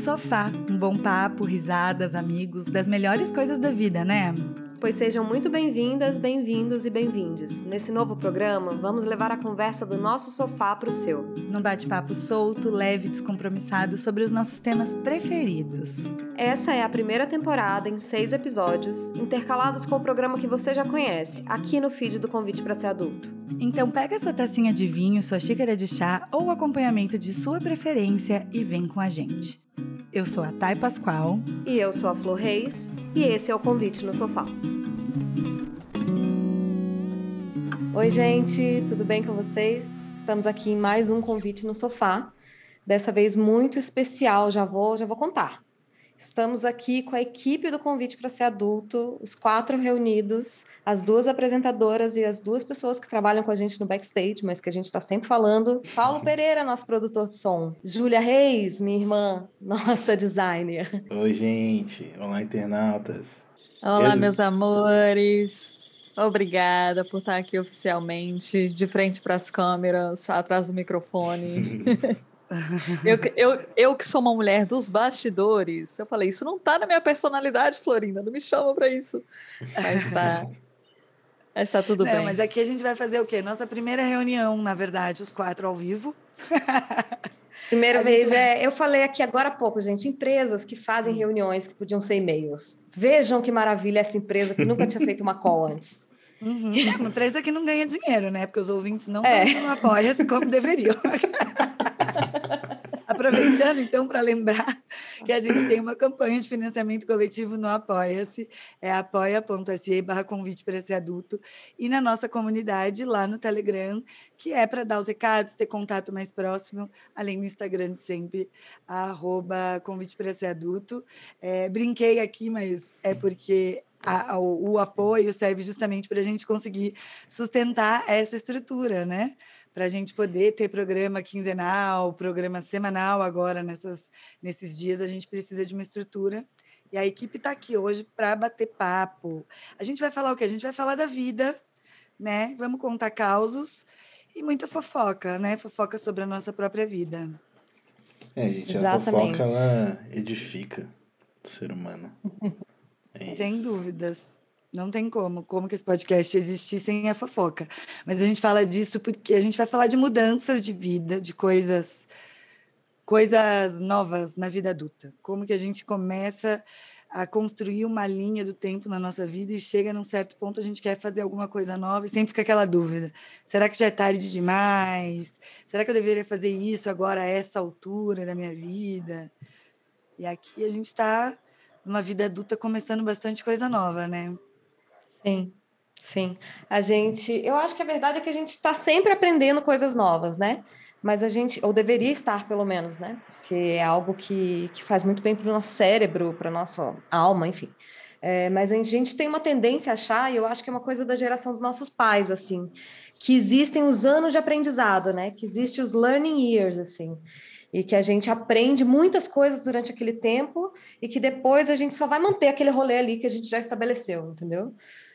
sofá, um bom papo, risadas, amigos, das melhores coisas da vida, né? Pois sejam muito bem-vindas, bem-vindos e bem-vindes. Nesse novo programa, vamos levar a conversa do nosso sofá para o seu. Num bate-papo solto, leve e descompromissado sobre os nossos temas preferidos. Essa é a primeira temporada em seis episódios, intercalados com o programa que você já conhece, aqui no feed do Convite para Ser Adulto. Então pega sua tacinha de vinho, sua xícara de chá ou acompanhamento de sua preferência e vem com a gente. Eu sou a Thay Pascoal. E eu sou a Flor Reis. E esse é o Convite no Sofá. Oi, gente, tudo bem com vocês? Estamos aqui em mais um Convite no Sofá. Dessa vez muito especial, já vou, já vou contar. Estamos aqui com a equipe do Convite para Ser Adulto, os quatro reunidos, as duas apresentadoras e as duas pessoas que trabalham com a gente no backstage, mas que a gente está sempre falando. Paulo Pereira, nosso produtor de som. Júlia Reis, minha irmã, nossa designer. Oi, gente. Olá, internautas. Olá, Eu... meus amores. Obrigada por estar aqui oficialmente, de frente para as câmeras, atrás do microfone. eu, eu, eu que sou uma mulher dos bastidores, eu falei, isso não tá na minha personalidade, Florinda, não me chama para isso. Mas tá. Mas tá tudo não, bem. Mas aqui a gente vai fazer o quê? Nossa primeira reunião, na verdade, os quatro ao vivo. Primeira vez, vai... é, eu falei aqui agora há pouco, gente, empresas que fazem reuniões que podiam ser e-mails. Vejam que maravilha essa empresa que nunca tinha feito uma call antes. Uhum. Uma empresa que não ganha dinheiro, né? Porque os ouvintes não, é. não apoiam-se como deveriam. Aproveitando, então, para lembrar que a gente tem uma campanha de financiamento coletivo no Apoia-se, é apoia.se barra convite para esse adulto, e na nossa comunidade, lá no Telegram, que é para dar os recados, ter contato mais próximo, além do Instagram de sempre, arroba convite para esse adulto. É, brinquei aqui, mas é porque a, o, o, apoio serve justamente para a gente conseguir sustentar essa estrutura, né? Para a gente poder ter programa quinzenal, programa semanal agora nessas, nesses dias, a gente precisa de uma estrutura. E a equipe está aqui hoje para bater papo. A gente vai falar o quê? A gente vai falar da vida, né? Vamos contar causos e muita fofoca, né? Fofoca sobre a nossa própria vida. É, gente, Exatamente. a fofoca ela edifica o ser humano. É Sem dúvidas. Não tem como, como que esse podcast existir sem a fofoca. Mas a gente fala disso porque a gente vai falar de mudanças de vida, de coisas coisas novas na vida adulta. Como que a gente começa a construir uma linha do tempo na nossa vida e chega num certo ponto a gente quer fazer alguma coisa nova e sempre fica aquela dúvida: será que já é tarde demais? Será que eu deveria fazer isso agora a essa altura da minha vida? E aqui a gente está numa vida adulta começando bastante coisa nova, né? Sim, sim. A gente, eu acho que a verdade é que a gente está sempre aprendendo coisas novas, né? Mas a gente, ou deveria estar pelo menos, né? Porque é algo que, que faz muito bem para o nosso cérebro, para a nossa alma, enfim. É, mas a gente tem uma tendência a achar, e eu acho que é uma coisa da geração dos nossos pais, assim, que existem os anos de aprendizado, né? Que existem os learning years, assim e que a gente aprende muitas coisas durante aquele tempo e que depois a gente só vai manter aquele rolê ali que a gente já estabeleceu, entendeu?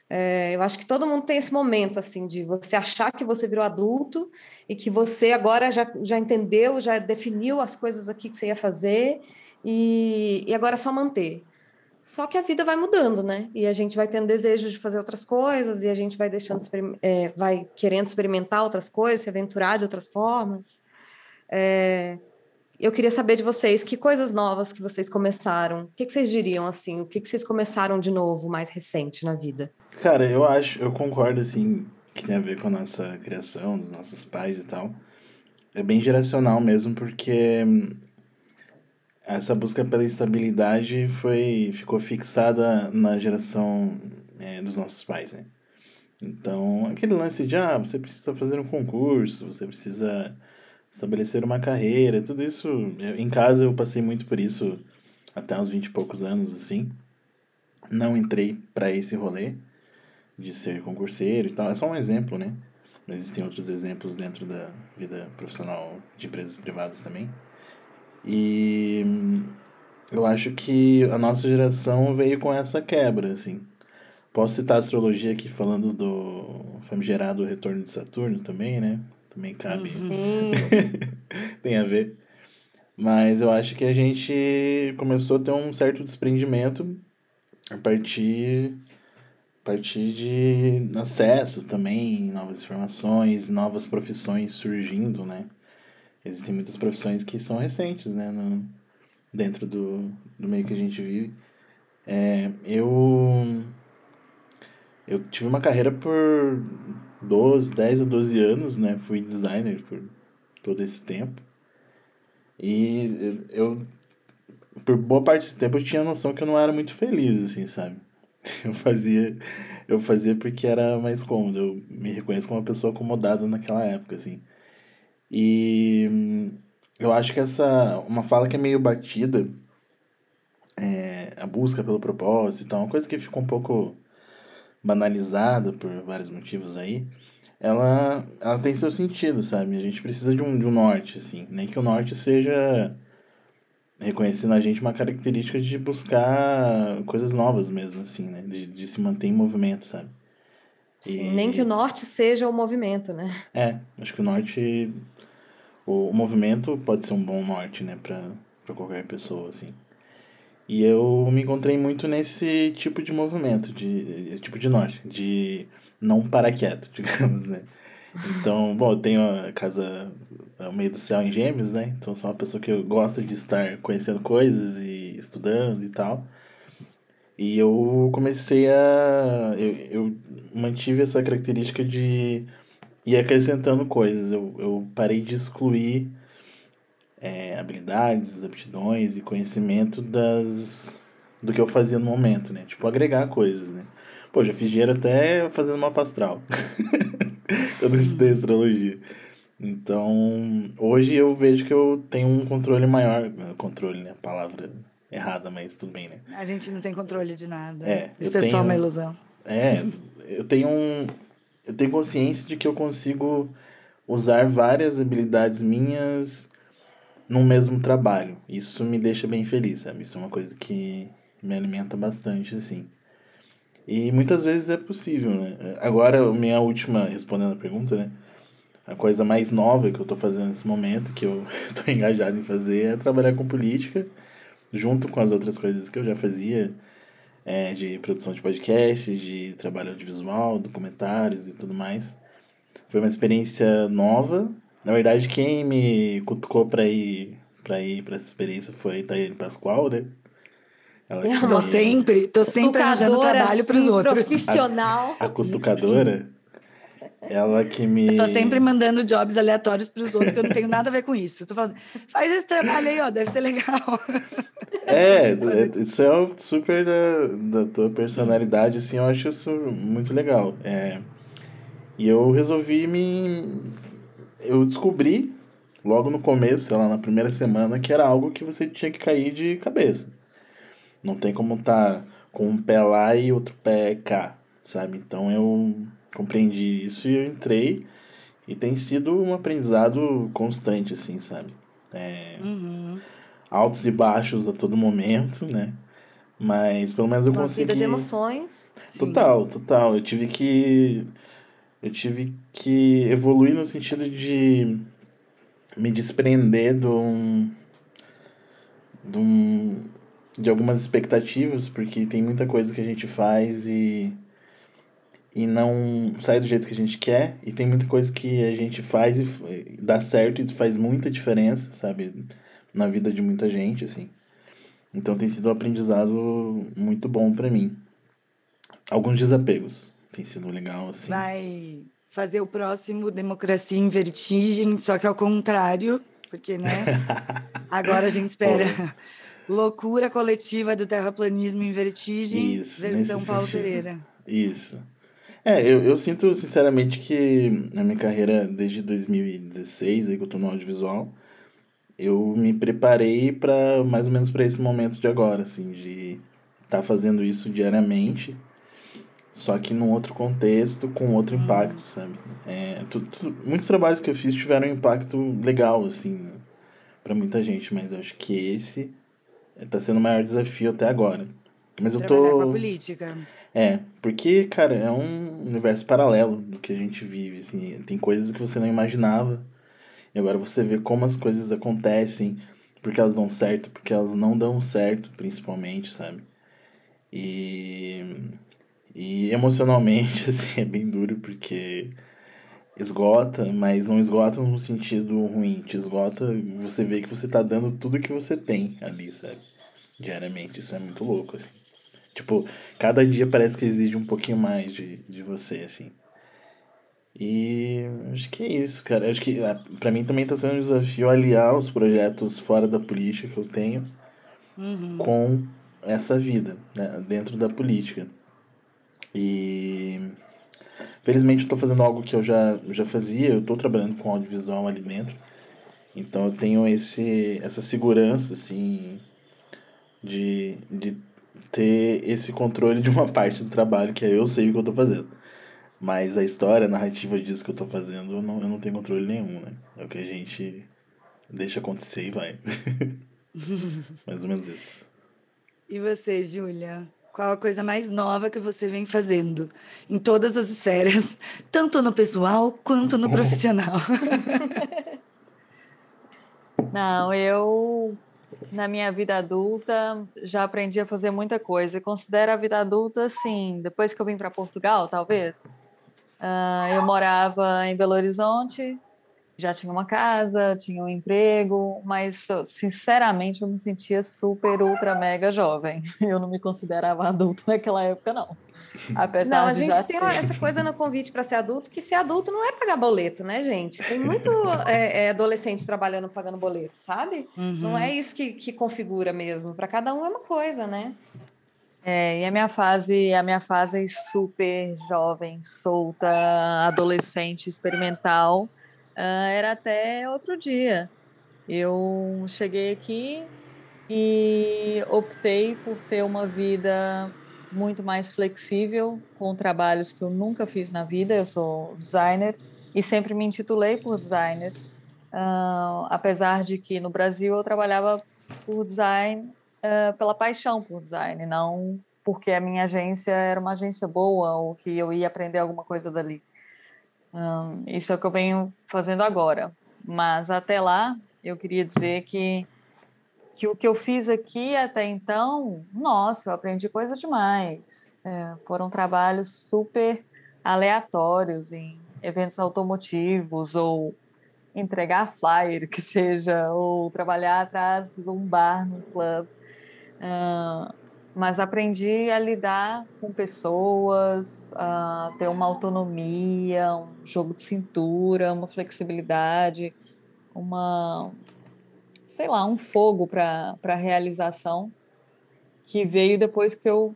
É, eu acho que todo mundo tem esse momento, assim, de você achar que você virou adulto e que você agora já, já entendeu, já definiu as coisas aqui que você ia fazer e, e agora é só manter. Só que a vida vai mudando, né? E a gente vai tendo desejo de fazer outras coisas e a gente vai deixando, é, vai querendo experimentar outras coisas, se aventurar de outras formas. É, eu queria saber de vocês que coisas novas que vocês começaram. O que, que vocês diriam assim? O que, que vocês começaram de novo, mais recente na vida? Cara, eu acho, eu concordo, assim, que tem a ver com a nossa criação, dos nossos pais e tal. É bem geracional mesmo, porque hum, essa busca pela estabilidade foi ficou fixada na geração é, dos nossos pais, né? Então, aquele lance de, ah, você precisa fazer um concurso, você precisa estabelecer uma carreira, tudo isso, em casa eu passei muito por isso até uns 20 e poucos anos, assim. Não entrei para esse rolê, de ser concurseiro e tal. É só um exemplo, né? Mas existem outros exemplos dentro da vida profissional de empresas privadas também. E eu acho que a nossa geração veio com essa quebra, assim. Posso citar a astrologia aqui falando do famigerado retorno de Saturno também, né? Também cabe. Uhum. Tem a ver. Mas eu acho que a gente começou a ter um certo desprendimento a partir, a partir de acesso também, novas informações, novas profissões surgindo, né? Existem muitas profissões que são recentes, né? No, dentro do, do meio que a gente vive. É, eu, eu tive uma carreira por 12, 10 a 12 anos, né? Fui designer por todo esse tempo. E eu, por boa parte desse tempo, eu tinha a noção que eu não era muito feliz, assim, sabe? Eu fazia, eu fazia porque era mais cômodo. Eu me reconheço como uma pessoa acomodada naquela época, assim. E eu acho que essa, uma fala que é meio batida, é, a busca pelo propósito e tal, uma coisa que ficou um pouco banalizada por vários motivos aí, ela, ela tem seu sentido, sabe? A gente precisa de um, de um norte, assim. Nem que o norte seja reconhecendo a gente uma característica de buscar coisas novas mesmo, assim, né? De, de se manter em movimento, sabe? Sim, e... Nem que o norte seja o movimento, né? É, acho que o norte... O, o movimento pode ser um bom norte, né? Pra, pra qualquer pessoa, assim. E eu me encontrei muito nesse tipo de movimento, de tipo de norte, de não parar quieto, digamos, né? Então, bom, eu tenho a casa ao meio do céu em Gêmeos, né? Então sou uma pessoa que gosta de estar conhecendo coisas e estudando e tal. E eu comecei a. Eu, eu mantive essa característica de ir acrescentando coisas. Eu, eu parei de excluir é, habilidades, aptidões e conhecimento das do que eu fazia no momento, né? Tipo, agregar coisas, né? Pô, já fiz dinheiro até fazendo mapa astral. eu não estudei astrologia. Então, hoje eu vejo que eu tenho um controle maior. Controle, né? Palavra errada, mas tudo bem, né? A gente não tem controle de nada. É, Isso é tenho, só uma ilusão. É, eu tenho um. Eu tenho consciência de que eu consigo usar várias habilidades minhas no mesmo trabalho. Isso me deixa bem feliz, sabe? Isso é uma coisa que me alimenta bastante, assim. E muitas vezes é possível, né? Agora, minha última, respondendo a pergunta, né? A coisa mais nova que eu tô fazendo nesse momento, que eu tô engajado em fazer, é trabalhar com política, junto com as outras coisas que eu já fazia, é, de produção de podcast, de trabalho audiovisual, documentários e tudo mais. Foi uma experiência nova, na verdade, quem me cutucou pra ir pra, ir pra essa experiência foi Thaíne Pascoal, né? Ela. Tô sempre, tô sempre arranjando trabalho assim, pros outros. Profissional. A, a cutucadora, ela que me. Eu tô sempre mandando jobs aleatórios pros outros, que eu não tenho nada a ver com isso. tô falando, faz esse trabalho aí, ó, deve ser legal. É, é isso é super da, da tua personalidade, assim, eu acho isso muito legal. É, e eu resolvi me eu descobri logo no começo, sei lá, na primeira semana, que era algo que você tinha que cair de cabeça. Não tem como estar tá com um pé lá e outro pé cá, sabe? Então eu compreendi isso e eu entrei e tem sido um aprendizado constante, assim, sabe? É, uhum. Altos e baixos a todo momento, né? Mas pelo menos eu Uma consegui. Vida de emoções. Total, total. Eu tive que eu tive que evoluir no sentido de me desprender de, um, de, um, de algumas expectativas, porque tem muita coisa que a gente faz e, e não sai do jeito que a gente quer, e tem muita coisa que a gente faz e dá certo e faz muita diferença, sabe, na vida de muita gente, assim. Então tem sido um aprendizado muito bom para mim. Alguns desapegos tem sido legal, assim. Vai fazer o próximo Democracia em Vertigem, só que ao contrário, porque, né? Agora a gente espera loucura coletiva do terraplanismo em Vertigem, Isso, versão Paulo sentido. Pereira. Isso. É, eu, eu sinto sinceramente que na minha carreira desde 2016, aí que eu tô no audiovisual, eu me preparei para mais ou menos para esse momento de agora, assim, de estar tá fazendo isso diariamente só que num outro contexto, com outro impacto, sabe? É, tu, tu, muitos trabalhos que eu fiz tiveram um impacto legal, assim, né? para muita gente, mas eu acho que esse tá sendo o maior desafio até agora. Mas eu tô. Com a política. É, porque, cara, é um universo paralelo do que a gente vive, assim, tem coisas que você não imaginava, e agora você vê como as coisas acontecem. porque elas dão certo, porque elas não dão certo, principalmente, sabe? E, e emocionalmente, assim, é bem duro, porque esgota, mas não esgota no sentido ruim, te esgota, você vê que você tá dando tudo que você tem ali, sabe? Diariamente, isso é muito louco, assim. Tipo, cada dia parece que exige um pouquinho mais de, de você, assim. E acho que é isso, cara. Acho que ah, para mim também tá sendo um desafio aliar os projetos fora da política que eu tenho uhum. com essa vida, né, dentro da política. E felizmente eu tô fazendo algo que eu já, já fazia, eu tô trabalhando com audiovisual ali dentro. Então eu tenho esse, essa segurança, assim, de, de ter esse controle de uma parte do trabalho, que é eu sei o que eu tô fazendo. Mas a história, a narrativa disso que eu tô fazendo, eu não, eu não tenho controle nenhum, né? É o que a gente deixa acontecer e vai. Mais ou menos isso. E você, Júlia? Qual a coisa mais nova que você vem fazendo em todas as esferas, tanto no pessoal quanto no profissional? Não, eu na minha vida adulta já aprendi a fazer muita coisa. considero a vida adulta assim, depois que eu vim para Portugal, talvez. Uh, eu morava em Belo Horizonte, já tinha uma casa, tinha um emprego, mas sinceramente eu me sentia super, ultra, mega jovem. Eu não me considerava adulto naquela época, não. Apesar não, a gente tem ter... essa coisa no convite para ser adulto, que ser adulto não é pagar boleto, né, gente? Tem muito é, é, adolescente trabalhando pagando boleto, sabe? Uhum. Não é isso que, que configura mesmo. Para cada um é uma coisa, né? É, e a minha fase, a minha fase é super jovem, solta, adolescente, experimental, uh, era até outro dia. Eu cheguei aqui e optei por ter uma vida muito mais flexível, com trabalhos que eu nunca fiz na vida. Eu sou designer e sempre me intitulei por designer, uh, apesar de que no Brasil eu trabalhava por design uh, pela paixão por design, não porque a minha agência era uma agência boa ou que eu ia aprender alguma coisa dali. Isso é o que eu venho fazendo agora. Mas até lá, eu queria dizer que, que o que eu fiz aqui até então, nossa, eu aprendi coisa demais. É, foram trabalhos super aleatórios em eventos automotivos ou entregar flyer, que seja, ou trabalhar atrás de um bar, num clube. Uh, mas aprendi a lidar com pessoas, a ter uma autonomia, um jogo de cintura, uma flexibilidade, uma, sei lá, um fogo para a realização que veio depois que eu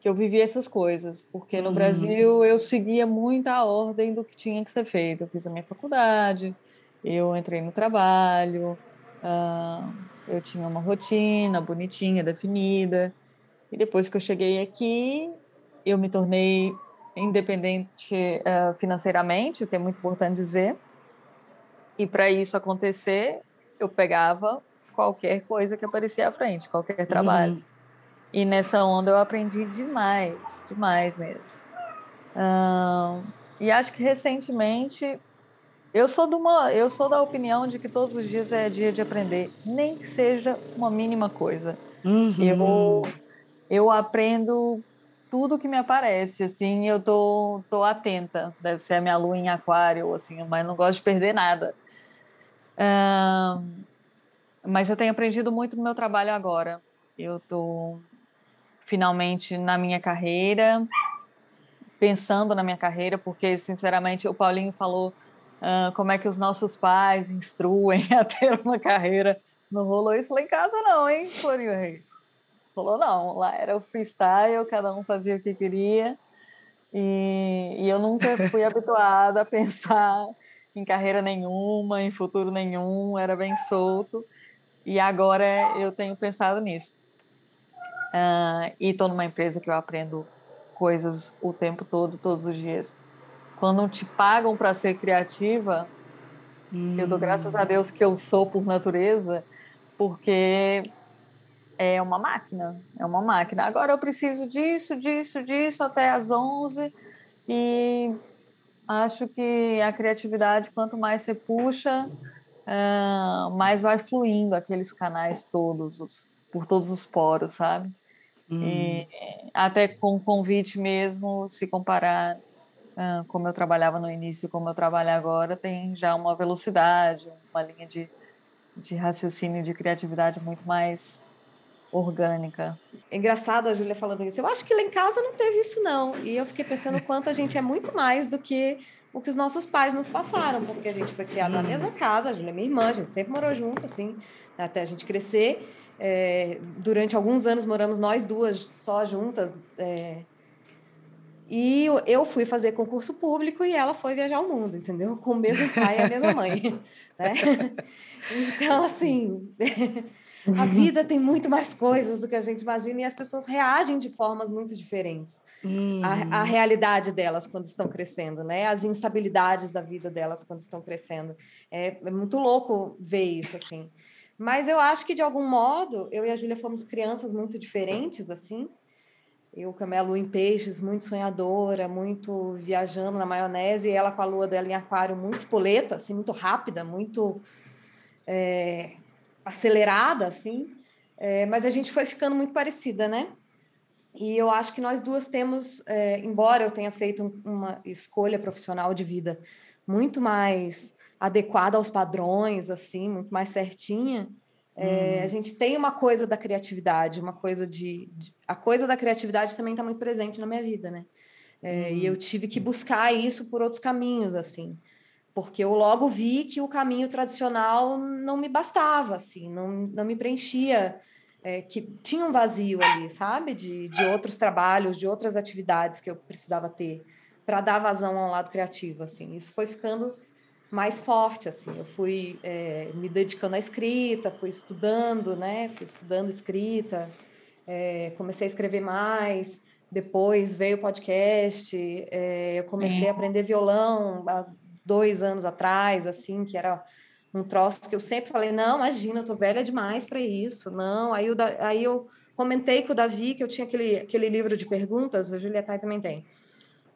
que eu vivi essas coisas, porque no uhum. Brasil eu seguia muito a ordem do que tinha que ser feito. Eu fiz a minha faculdade, eu entrei no trabalho, uh, eu tinha uma rotina bonitinha, definida. E depois que eu cheguei aqui, eu me tornei independente uh, financeiramente, o que é muito importante dizer. E para isso acontecer, eu pegava qualquer coisa que aparecia à frente, qualquer trabalho. Uhum. E nessa onda eu aprendi demais, demais mesmo. Uh, e acho que recentemente eu sou, de uma, eu sou da opinião de que todos os dias é dia de aprender, nem que seja uma mínima coisa. Uhum. Eu, eu aprendo tudo que me aparece, assim, eu tô, tô atenta. Deve ser a minha lua em aquário, assim, mas não gosto de perder nada. Mas eu tenho aprendido muito no meu trabalho agora. Eu tô finalmente na minha carreira, pensando na minha carreira, porque, sinceramente, o Paulinho falou uh, como é que os nossos pais instruem a ter uma carreira. Não rolou isso lá em casa, não, hein, Florinho Reis? Falou, não, lá era o freestyle, cada um fazia o que queria. E, e eu nunca fui habituada a pensar em carreira nenhuma, em futuro nenhum, era bem solto. E agora eu tenho pensado nisso. Uh, e estou numa empresa que eu aprendo coisas o tempo todo, todos os dias. Quando te pagam para ser criativa, hum. eu dou graças a Deus que eu sou por natureza, porque é uma máquina, é uma máquina. Agora eu preciso disso, disso, disso até às 11 e acho que a criatividade, quanto mais você puxa, uh, mais vai fluindo aqueles canais todos, os, por todos os poros, sabe? Hum. E, até com o convite mesmo, se comparar uh, como eu trabalhava no início como eu trabalho agora, tem já uma velocidade, uma linha de, de raciocínio, de criatividade muito mais orgânica. É engraçado a Júlia falando isso. Eu acho que lá em casa não teve isso, não. E eu fiquei pensando o quanto a gente é muito mais do que o que os nossos pais nos passaram, porque a gente foi criado na mesma casa, a Júlia é minha irmã, a gente sempre morou junto, assim, até a gente crescer. É, durante alguns anos moramos nós duas só juntas. É, e eu fui fazer concurso público e ela foi viajar o mundo, entendeu? Com o mesmo pai e a mesma mãe. Né? Então, assim, a vida tem muito mais coisas do que a gente imagina e as pessoas reagem de formas muito diferentes uhum. à, à realidade delas quando estão crescendo, né? As instabilidades da vida delas quando estão crescendo. É, é muito louco ver isso, assim. Mas eu acho que, de algum modo, eu e a Júlia fomos crianças muito diferentes, assim. Eu com a minha lua em peixes, muito sonhadora, muito viajando na maionese, e ela com a lua dela em aquário, muito espoleta, assim, muito rápida, muito é, acelerada, assim. É, mas a gente foi ficando muito parecida, né? E eu acho que nós duas temos, é, embora eu tenha feito uma escolha profissional de vida muito mais adequada aos padrões, assim, muito mais certinha, é, hum. a gente tem uma coisa da criatividade, uma coisa de, de a coisa da criatividade também está muito presente na minha vida, né? É, hum. E eu tive que buscar isso por outros caminhos, assim, porque eu logo vi que o caminho tradicional não me bastava, assim, não, não me preenchia, é, que tinha um vazio ali, sabe? De, de outros trabalhos, de outras atividades que eu precisava ter para dar vazão ao lado criativo, assim. Isso foi ficando mais forte, assim. Eu fui é, me dedicando à escrita, fui estudando, né? Fui estudando escrita, é, comecei a escrever mais. Depois veio o podcast, é, eu comecei a aprender violão há dois anos atrás, assim, que era um troço que eu sempre falei, não, imagina, eu tô velha demais para isso, não. Aí, o da, aí eu comentei com o Davi que eu tinha aquele, aquele livro de perguntas, a Julieta também tem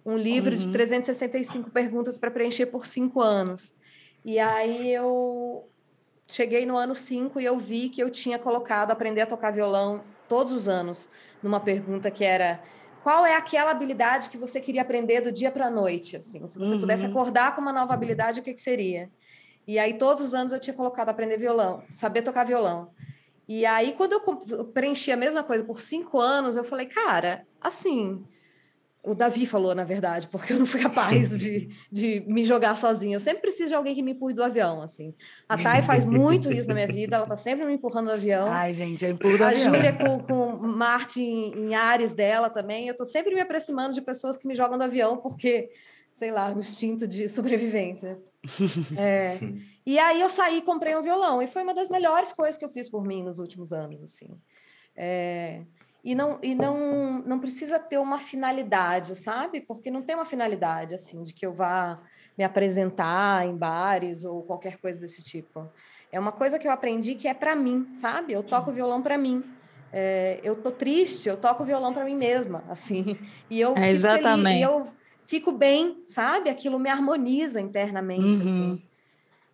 um livro uhum. de 365 perguntas para preencher por cinco anos. E aí eu cheguei no ano 5 e eu vi que eu tinha colocado aprender a tocar violão todos os anos numa pergunta que era qual é aquela habilidade que você queria aprender do dia para a noite, assim, se você uhum. pudesse acordar com uma nova habilidade, o que, que seria? E aí todos os anos eu tinha colocado aprender violão, saber tocar violão. E aí quando eu preenchi a mesma coisa por cinco anos, eu falei, cara, assim, o Davi falou, na verdade, porque eu não fui capaz de, de me jogar sozinha. Eu sempre preciso de alguém que me empurre do avião, assim. A Thay faz muito isso na minha vida, ela tá sempre me empurrando do avião. Ai, gente, eu empurro do a avião. A Júlia com, com Marte em, em Ares dela também. Eu tô sempre me aproximando de pessoas que me jogam do avião, porque, sei lá, um instinto de sobrevivência. É. E aí eu saí e comprei um violão, e foi uma das melhores coisas que eu fiz por mim nos últimos anos, assim. É e não e não não precisa ter uma finalidade, sabe? Porque não tem uma finalidade assim de que eu vá me apresentar em bares ou qualquer coisa desse tipo. É uma coisa que eu aprendi que é para mim, sabe? Eu toco violão para mim. É, eu tô triste, eu toco violão para mim mesma, assim. E eu é, exatamente. Feliz, e eu fico bem, sabe? Aquilo me harmoniza internamente, uhum. assim.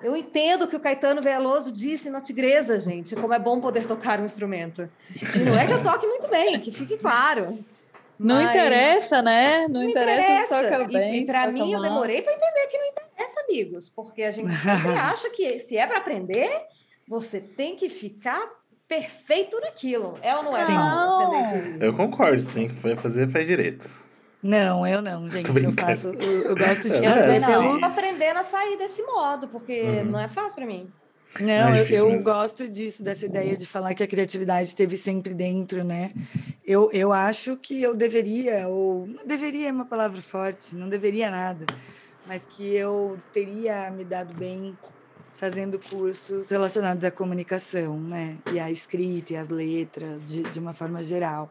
Eu entendo o que o Caetano Veloso disse na Tigresa, gente, como é bom poder tocar um instrumento. E não é que eu toque muito bem, que fique claro. Não mas... interessa, né? Não, não interessa, interessa. toca bem. E, e para mim, mal. eu demorei para entender que não interessa, amigos, porque a gente sempre acha que se é para aprender, você tem que ficar perfeito naquilo. É ou não é? Não. Eu concordo, você tem que fazer, faz direito. Não, eu não, gente. Eu faço. Eu, eu gosto de é, fazer não. Eu tô aprendendo a sair desse modo, porque uhum. não é fácil para mim. Não, é eu, eu gosto disso, dessa ideia de falar que a criatividade esteve sempre dentro, né? Eu, eu acho que eu deveria, ou deveria é uma palavra forte, não deveria nada, mas que eu teria me dado bem fazendo cursos relacionados à comunicação, né? E à escrita e às letras, de, de uma forma geral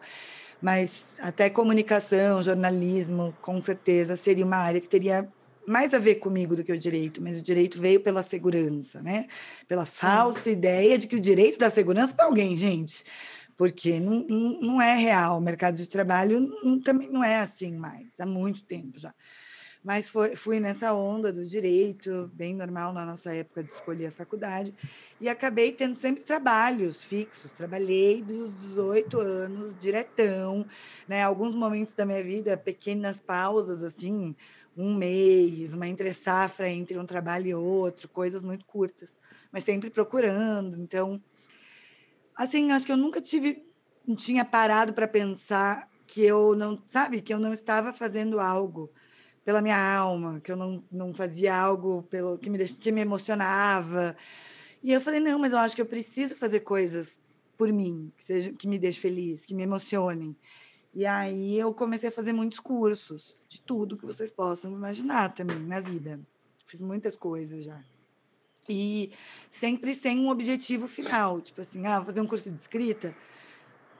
mas até comunicação, jornalismo, com certeza seria uma área que teria mais a ver comigo do que o direito, mas o direito veio pela segurança, né? Pela falsa ideia de que o direito dá segurança para alguém, gente. Porque não, não, não, é real. O mercado de trabalho não, também não é assim mais, há muito tempo já. Mas foi, fui nessa onda do direito, bem normal na nossa época de escolher a faculdade, e acabei tendo sempre trabalhos fixos. Trabalhei dos 18 anos, diretão, né? Alguns momentos da minha vida, pequenas pausas, assim, um mês, uma entre safra entre um trabalho e outro, coisas muito curtas, mas sempre procurando. Então, assim, acho que eu nunca tive, tinha parado para pensar que eu não, sabe, que eu não estava fazendo algo pela minha alma, que eu não, não fazia algo pelo que me, que me emocionava. E eu falei, não, mas eu acho que eu preciso fazer coisas por mim, que, seja, que me deixem feliz, que me emocionem. E aí eu comecei a fazer muitos cursos, de tudo que vocês possam imaginar também na vida. Fiz muitas coisas já. E sempre sem um objetivo final, tipo assim, ah, vou fazer um curso de escrita,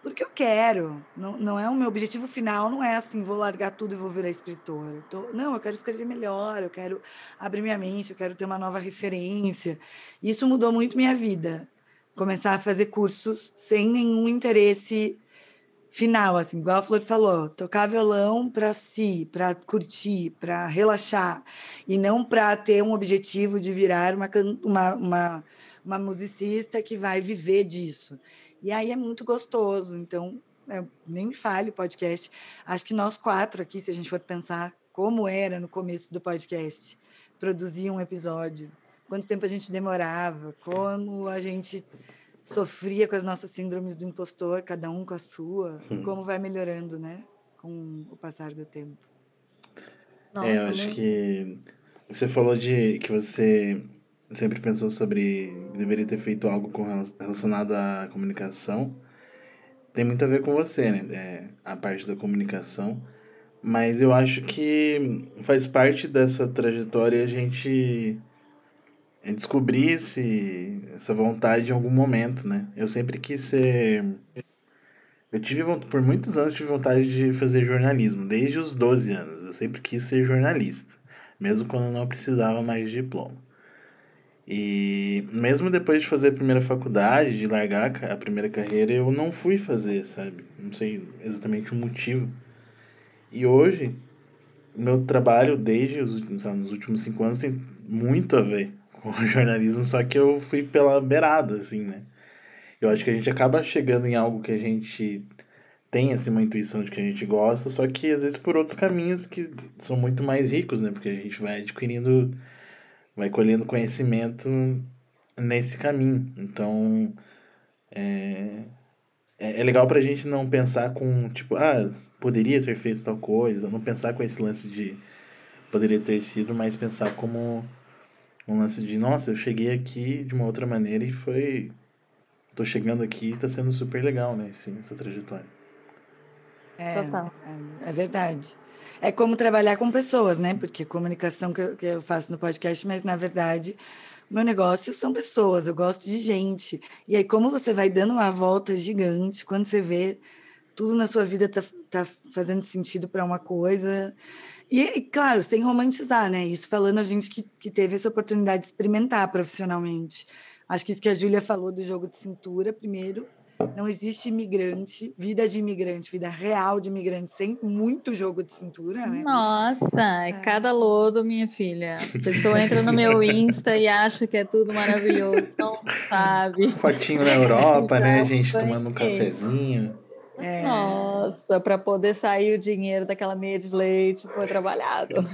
porque eu quero. Não, não é o meu objetivo final, não é assim, vou largar tudo e vou virar escritora. Não, eu quero escrever melhor, eu quero abrir minha mente, eu quero ter uma nova referência. Isso mudou muito minha vida. Começar a fazer cursos sem nenhum interesse final, assim, igual a Flor falou, tocar violão para si, para curtir, para relaxar, e não para ter um objetivo de virar uma, uma, uma, uma musicista que vai viver disso. E aí é muito gostoso. Então, é, nem me fale o podcast. Acho que nós quatro aqui, se a gente for pensar como era no começo do podcast, produzir um episódio, quanto tempo a gente demorava, como a gente sofria com as nossas síndromes do impostor, cada um com a sua, hum. como vai melhorando, né, com o passar do tempo. Nossa, é, eu acho né? que você falou de que você sempre pensou sobre deveria ter feito algo com relacionado à comunicação. Tem muito a ver com você, né? É, a parte da comunicação. Mas eu acho que faz parte dessa trajetória a gente descobrir esse, essa vontade em algum momento, né? Eu sempre quis ser. Eu tive, por muitos anos, tive vontade de fazer jornalismo, desde os 12 anos. Eu sempre quis ser jornalista, mesmo quando não precisava mais de diploma. E mesmo depois de fazer a primeira faculdade, de largar a primeira carreira, eu não fui fazer, sabe? Não sei exatamente o motivo. E hoje, meu trabalho, desde os últimos, nos últimos cinco anos, tem muito a ver com o jornalismo, só que eu fui pela beirada, assim, né? Eu acho que a gente acaba chegando em algo que a gente tem, assim, uma intuição de que a gente gosta, só que às vezes por outros caminhos que são muito mais ricos, né? Porque a gente vai adquirindo vai colhendo conhecimento nesse caminho. Então, é, é, é legal pra gente não pensar com, tipo, ah, poderia ter feito tal coisa, não pensar com esse lance de poderia ter sido, mas pensar como um lance de, nossa, eu cheguei aqui de uma outra maneira e foi. Tô chegando aqui e tá sendo super legal, né, esse, essa trajetória. É, Total. É, é verdade é como trabalhar com pessoas, né? Porque comunicação que eu, que eu faço no podcast, mas na verdade meu negócio são pessoas, eu gosto de gente. E aí, como você vai dando uma volta gigante, quando você vê tudo na sua vida tá, tá fazendo sentido para uma coisa. E, claro, sem romantizar, né? Isso falando a gente que, que teve essa oportunidade de experimentar profissionalmente. Acho que isso que a Júlia falou do jogo de cintura, primeiro, não existe imigrante, vida de imigrante, vida real de imigrante, sem muito jogo de cintura, né? Nossa, é cada lodo, minha filha. A pessoa entra no meu Insta e acha que é tudo maravilhoso, não sabe. Fotinho na Europa, né? A gente tomando um cafezinho. É. Nossa, para poder sair o dinheiro daquela meia de leite foi trabalhado.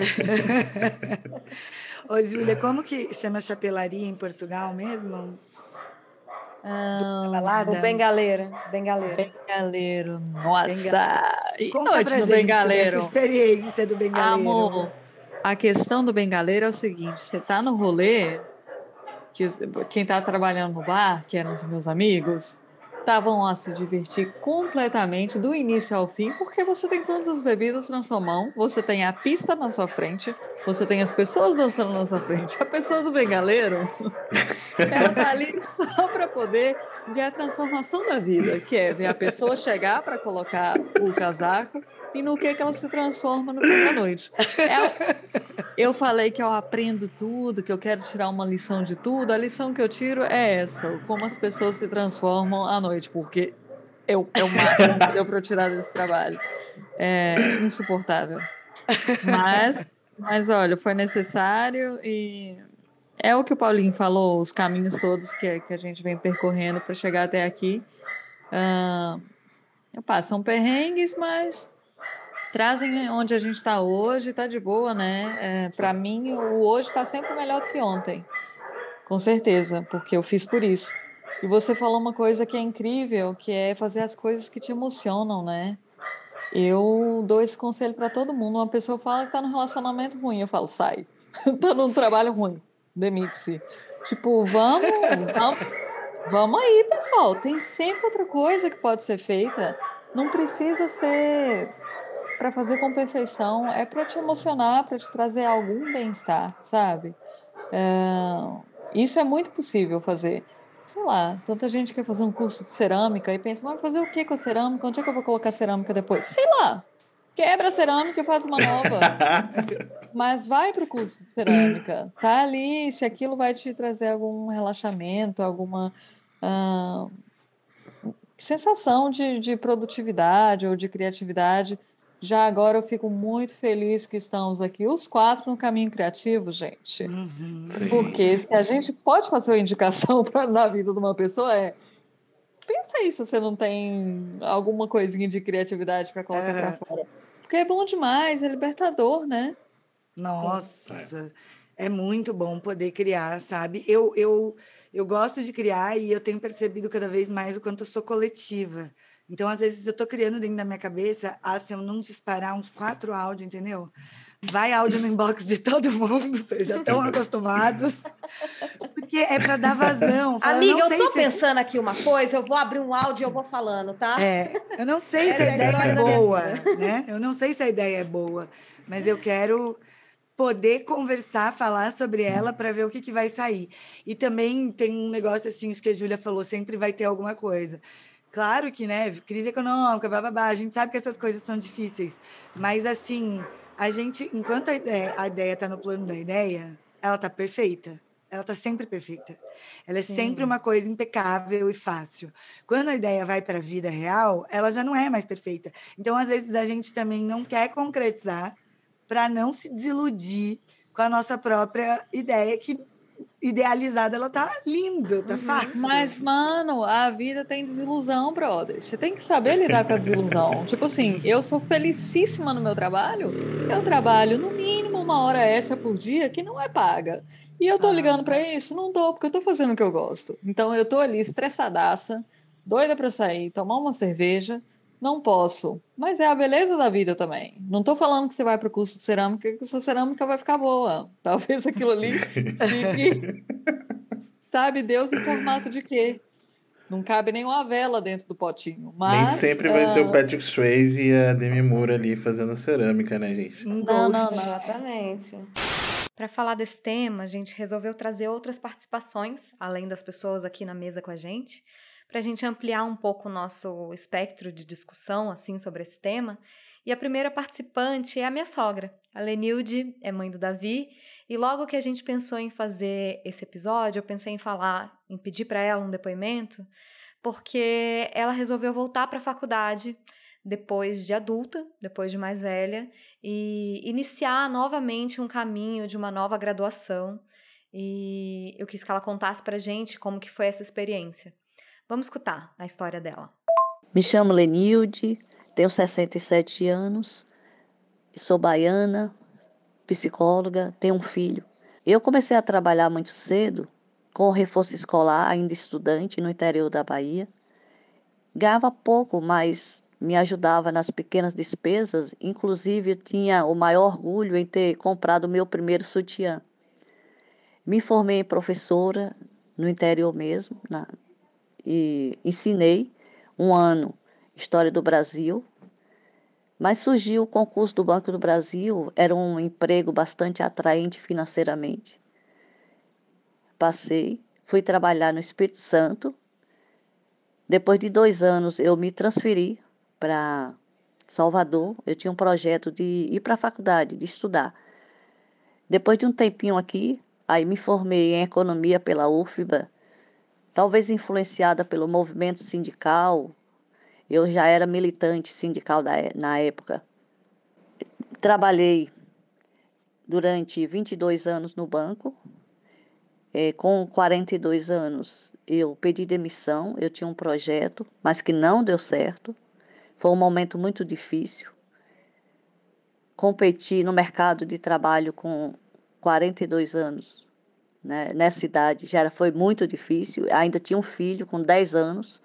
Ô, Júlia, como que chama chapelaria em Portugal mesmo? Ah, balada? O Bengaleira. Bengaleiro. Bengaleiro. Nossa! E Conta noite no Bengaleiro. Essa experiência do Bengaleiro. Amor, a questão do Bengaleiro é o seguinte: você tá no rolê, que quem tá trabalhando no bar, que eram os meus amigos, estavam a se divertir completamente do início ao fim, porque você tem todas as bebidas na sua mão, você tem a pista na sua frente, você tem as pessoas dançando na sua frente. A pessoa do bengaleiro, ela tá ali só para poder ver a transformação da vida, que é ver a pessoa chegar para colocar o casaco e no que, que ela se transforma no fim da noite. É, eu falei que eu aprendo tudo, que eu quero tirar uma lição de tudo. A lição que eu tiro é essa: como as pessoas se transformam à noite, porque eu, é o máximo que deu para eu tirar desse trabalho. É insuportável. Mas Mas olha, foi necessário e é o que o Paulinho falou, os caminhos todos que, que a gente vem percorrendo para chegar até aqui. Uh, passam perrengues, mas trazem onde a gente está hoje, está de boa, né? É, para mim, o hoje está sempre melhor do que ontem, com certeza, porque eu fiz por isso. E você falou uma coisa que é incrível, que é fazer as coisas que te emocionam, né? Eu dou esse conselho para todo mundo. Uma pessoa fala que está num relacionamento ruim, eu falo, sai. está num trabalho ruim, demite-se. Tipo, vamos, vamos, vamos aí, pessoal. Tem sempre outra coisa que pode ser feita. Não precisa ser para fazer com perfeição, é para te emocionar, para te trazer algum bem-estar, sabe? É, isso é muito possível fazer. Sei lá, tanta gente quer fazer um curso de cerâmica e pensa, mas fazer o que com a cerâmica? Onde é que eu vou colocar a cerâmica depois? Sei lá, quebra a cerâmica e faz uma nova. Mas vai para o curso de cerâmica. Tá ali, se aquilo vai te trazer algum relaxamento, alguma uh, sensação de, de produtividade ou de criatividade, já agora eu fico muito feliz que estamos aqui, os quatro, no caminho criativo, gente. Uhum. Porque se a gente pode fazer uma indicação pra, na vida de uma pessoa, é. Pensa aí se você não tem alguma coisinha de criatividade para colocar é. para fora. Porque é bom demais, é libertador, né? Nossa, é. é muito bom poder criar, sabe? Eu, eu, eu gosto de criar e eu tenho percebido cada vez mais o quanto eu sou coletiva. Então, às vezes, eu estou criando dentro da minha cabeça, ah, se eu não disparar uns quatro áudios, entendeu? Vai áudio no inbox de todo mundo, vocês já estão acostumados. Porque é para dar vazão. Fala, Amiga, eu estou pensando aqui uma coisa, eu vou abrir um áudio e eu vou falando, tá? É, eu não sei se a é ideia é boa, né? Eu não sei se a ideia é boa, mas eu quero poder conversar, falar sobre ela para ver o que, que vai sair. E também tem um negócio assim, isso que a Júlia falou, sempre vai ter alguma coisa. Claro que, né, crise econômica, bababá, a gente sabe que essas coisas são difíceis, mas assim, a gente, enquanto a ideia a ideia está no plano da ideia, ela está perfeita. Ela está sempre perfeita. Ela é Sim. sempre uma coisa impecável e fácil. Quando a ideia vai para a vida real, ela já não é mais perfeita. Então, às vezes, a gente também não quer concretizar para não se desiludir com a nossa própria ideia, que idealizada, ela tá linda, tá uhum. fácil. Mas, mano, a vida tem desilusão, brother. Você tem que saber lidar com a desilusão. tipo assim, eu sou felicíssima no meu trabalho. Eu trabalho no mínimo uma hora extra por dia que não é paga. E eu tô ah. ligando para isso? Não tô, porque eu tô fazendo o que eu gosto. Então eu tô ali estressadaça, doida para sair, tomar uma cerveja não posso. Mas é a beleza da vida também. Não estou falando que você vai para o curso de cerâmica que sua cerâmica vai ficar boa. Talvez aquilo ali fique. Sabe Deus em formato de quê? Não cabe nenhuma vela dentro do potinho. Mas, Nem sempre vai uh... ser o ah, Patrick Swayze e a Demi Moore ali fazendo a cerâmica, né, gente? Não, não, não, exatamente. Para falar desse tema, a gente resolveu trazer outras participações, além das pessoas aqui na mesa com a gente para a gente ampliar um pouco o nosso espectro de discussão assim sobre esse tema. E a primeira participante é a minha sogra. A Lenilde é mãe do Davi, e logo que a gente pensou em fazer esse episódio, eu pensei em falar, em pedir para ela um depoimento, porque ela resolveu voltar para a faculdade depois de adulta, depois de mais velha, e iniciar novamente um caminho de uma nova graduação. E eu quis que ela contasse para gente como que foi essa experiência. Vamos escutar a história dela. Me chamo Lenilde, tenho 67 anos, sou baiana, psicóloga, tenho um filho. Eu comecei a trabalhar muito cedo, com reforço escolar, ainda estudante, no interior da Bahia. Ganhava pouco, mas me ajudava nas pequenas despesas, inclusive eu tinha o maior orgulho em ter comprado o meu primeiro sutiã. Me formei professora no interior mesmo, na, e ensinei um ano História do Brasil, mas surgiu o concurso do Banco do Brasil, era um emprego bastante atraente financeiramente. Passei, fui trabalhar no Espírito Santo. Depois de dois anos, eu me transferi para Salvador. Eu tinha um projeto de ir para a faculdade, de estudar. Depois de um tempinho aqui, aí me formei em economia pela UFBA talvez influenciada pelo movimento sindical. Eu já era militante sindical da, na época. Trabalhei durante 22 anos no banco. É, com 42 anos, eu pedi demissão. Eu tinha um projeto, mas que não deu certo. Foi um momento muito difícil. Competi no mercado de trabalho com 42 anos. Né? Nessa idade já foi muito difícil. Ainda tinha um filho com 10 anos.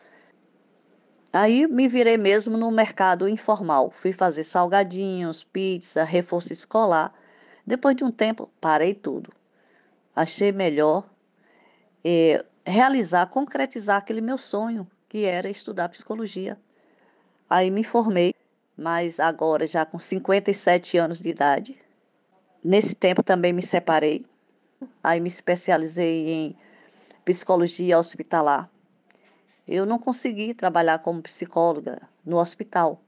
Aí me virei mesmo no mercado informal. Fui fazer salgadinhos, pizza, reforço escolar. Depois de um tempo, parei tudo. Achei melhor é, realizar, concretizar aquele meu sonho, que era estudar psicologia. Aí me formei, mas agora já com 57 anos de idade. Nesse tempo também me separei. Aí me especializei em psicologia hospitalar. Eu não consegui trabalhar como psicóloga no hospital.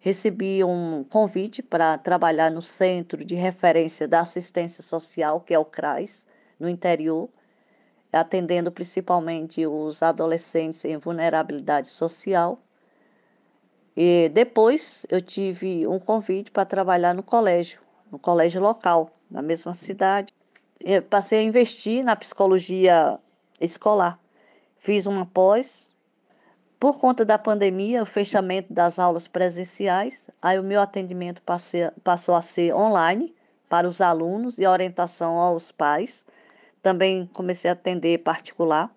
Recebi um convite para trabalhar no Centro de Referência da Assistência Social, que é o CRAS, no interior, atendendo principalmente os adolescentes em vulnerabilidade social. E depois eu tive um convite para trabalhar no colégio, no colégio local, na mesma cidade. Passei a investir na psicologia escolar. Fiz uma pós por conta da pandemia, o fechamento das aulas presenciais, aí o meu atendimento passei, passou a ser online para os alunos e orientação aos pais. Também comecei a atender particular.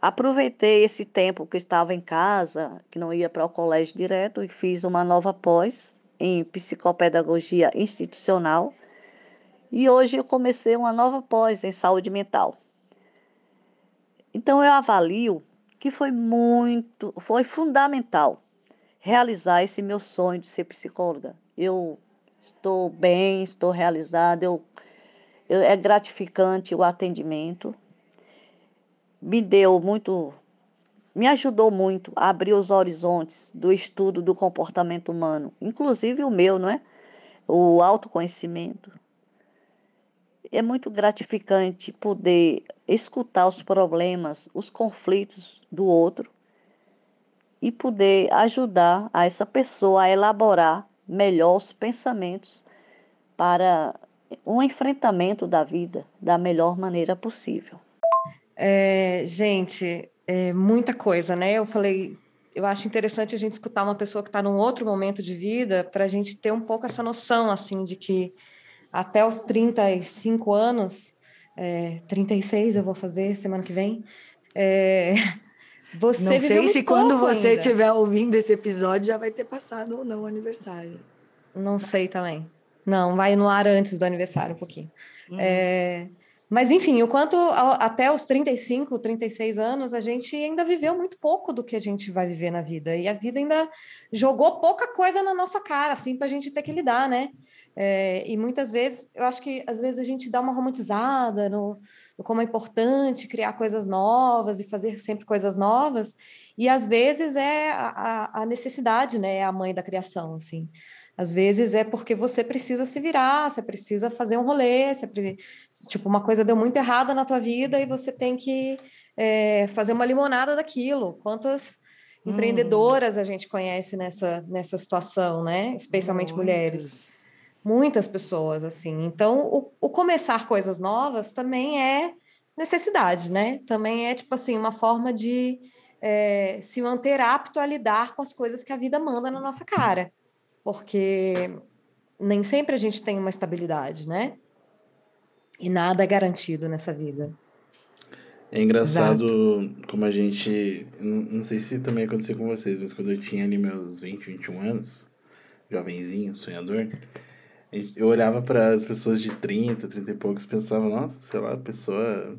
Aproveitei esse tempo que estava em casa, que não ia para o colégio direto, e fiz uma nova pós em psicopedagogia institucional. E hoje eu comecei uma nova pós em saúde mental. Então eu avalio que foi muito, foi fundamental realizar esse meu sonho de ser psicóloga. Eu estou bem, estou realizada, eu, eu, é gratificante o atendimento. Me deu muito, me ajudou muito a abrir os horizontes do estudo do comportamento humano, inclusive o meu, não é? O autoconhecimento. É muito gratificante poder escutar os problemas, os conflitos do outro e poder ajudar a essa pessoa a elaborar melhor os pensamentos para um enfrentamento da vida da melhor maneira possível. É, gente, é muita coisa, né? Eu falei, eu acho interessante a gente escutar uma pessoa que está num outro momento de vida para a gente ter um pouco essa noção, assim, de que até os 35 anos é, 36 eu vou fazer semana que vem. É, você não sei se quando você estiver ouvindo esse episódio já vai ter passado ou não o aniversário. Não sei também. Não, vai no ar antes do aniversário um pouquinho. Uhum. É, mas, enfim, o quanto até os 35, 36 anos, a gente ainda viveu muito pouco do que a gente vai viver na vida. E a vida ainda jogou pouca coisa na nossa cara, assim, para a gente ter que lidar, né? É, e muitas vezes, eu acho que às vezes a gente dá uma romantizada no, no, como é importante criar coisas novas e fazer sempre coisas novas, e às vezes é a, a necessidade, né, é a mãe da criação, assim. Às vezes é porque você precisa se virar, você precisa fazer um rolê, você, tipo, uma coisa deu muito errada na tua vida e você tem que é, fazer uma limonada daquilo. Quantas hum. empreendedoras a gente conhece nessa, nessa situação, né? Especialmente Muitas. mulheres muitas pessoas, assim. Então, o, o, começar coisas novas também é necessidade, né? Também é, tipo assim, uma forma de é, se manter apto a lidar com as coisas que a vida manda na nossa cara. Porque nem sempre a gente tem uma estabilidade, né? E nada é garantido nessa vida. É engraçado Exato. como a gente. Não sei se também aconteceu com vocês, mas quando eu tinha ali meus 20, 21 anos, jovenzinho, sonhador, eu olhava para as pessoas de 30, 30 e poucos e pensava, nossa, sei lá, a pessoa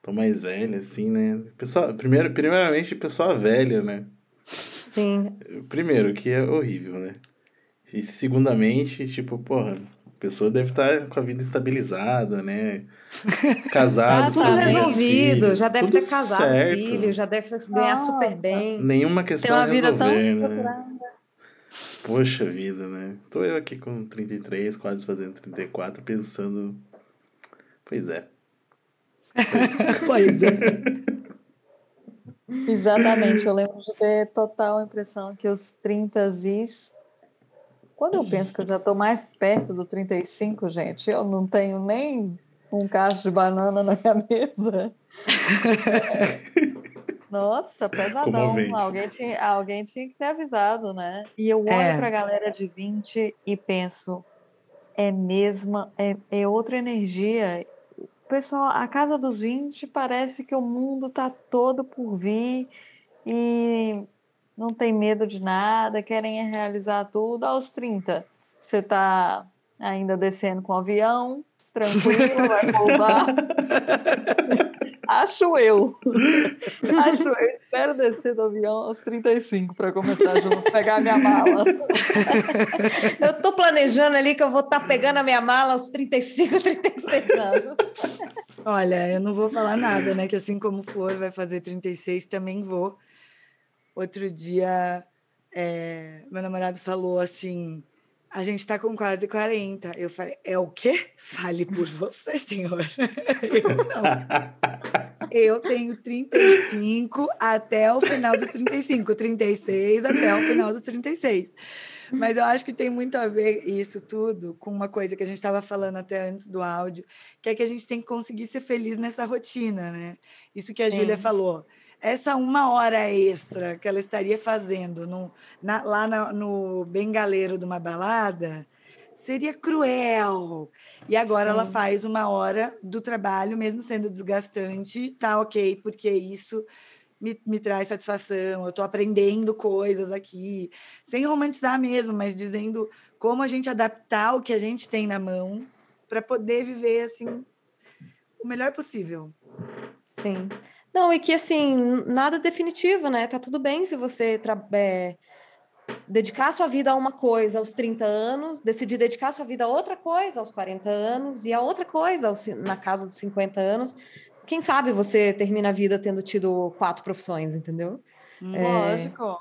tão mais velha, assim, né? Pessoa, primeiro, primeiramente, pessoa velha, né? Sim. Primeiro, que é horrível, né? E segundamente, tipo, porra, a pessoa deve estar com a vida estabilizada, né? Casado, tá tudo resolvido, filhos, já deve ter casado, certo. filho, já deve ganhar Nossa. super bem. Nenhuma questão a resolver, né? Poxa vida, né? Tô eu aqui com 33, quase fazendo 34, pensando. Pois é. pois é. Exatamente, eu lembro de ter total impressão que os 30 is Quando eu penso que eu já estou mais perto do 35, gente, eu não tenho nem um cacho de banana na minha mesa. Nossa, pesadão. Alguém tinha, alguém tinha que ter avisado, né? E eu olho é. para a galera de 20 e penso, é mesma, é, é outra energia. Pessoal, a casa dos 20 parece que o mundo tá todo por vir e não tem medo de nada, querem realizar tudo. Aos 30, você tá ainda descendo com o avião, tranquilo, vai pousar. Acho eu. Acho eu. Espero descer do avião aos 35 para começar a pegar a minha mala. Eu tô planejando ali que eu vou estar tá pegando a minha mala aos 35, 36 anos. Olha, eu não vou falar nada, né? Que assim como for, vai fazer 36, também vou. Outro dia, é, meu namorado falou assim: a gente está com quase 40. Eu falei, é o quê? Fale por você, senhor. Eu não. Eu tenho 35 até o final dos 35, 36 até o final dos 36. Mas eu acho que tem muito a ver isso tudo com uma coisa que a gente estava falando até antes do áudio, que é que a gente tem que conseguir ser feliz nessa rotina, né? Isso que a Júlia falou essa uma hora extra que ela estaria fazendo no, na, lá na, no bengaleiro de uma balada seria cruel. E agora Sim. ela faz uma hora do trabalho, mesmo sendo desgastante, tá ok, porque isso me, me traz satisfação, eu estou aprendendo coisas aqui, sem romantizar mesmo, mas dizendo como a gente adaptar o que a gente tem na mão para poder viver assim o melhor possível. Sim. Não, e que assim, nada definitivo, né? Tá tudo bem se você é, dedicar sua vida a uma coisa aos 30 anos, decidir dedicar sua vida a outra coisa aos 40 anos e a outra coisa aos, na casa dos 50 anos. Quem sabe você termina a vida tendo tido quatro profissões, entendeu? Lógico.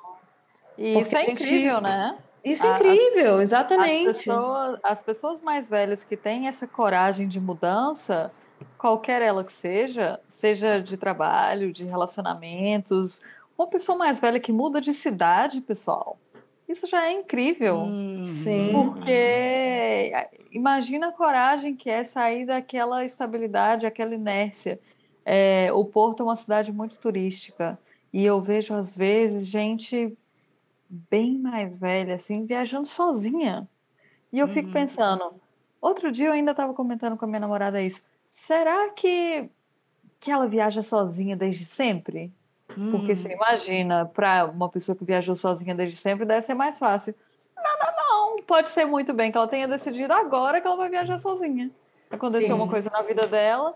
É, e isso é gente... incrível, né? Isso é incrível, as, exatamente. As pessoas, as pessoas mais velhas que têm essa coragem de mudança, qualquer ela que seja, seja de trabalho, de relacionamentos, uma pessoa mais velha que muda de cidade, pessoal. Isso já é incrível. Hum, sim. Porque imagina a coragem que é sair daquela estabilidade, aquela inércia. É, o Porto é uma cidade muito turística. E eu vejo, às vezes, gente bem mais velha, assim, viajando sozinha. E eu fico uhum. pensando, outro dia eu ainda estava comentando com a minha namorada isso. Será que, que ela viaja sozinha desde sempre? Hum. Porque você imagina, para uma pessoa que viajou sozinha desde sempre, deve ser mais fácil. Não, não, não. Pode ser muito bem que ela tenha decidido agora que ela vai viajar sozinha. Aconteceu Sim. uma coisa na vida dela.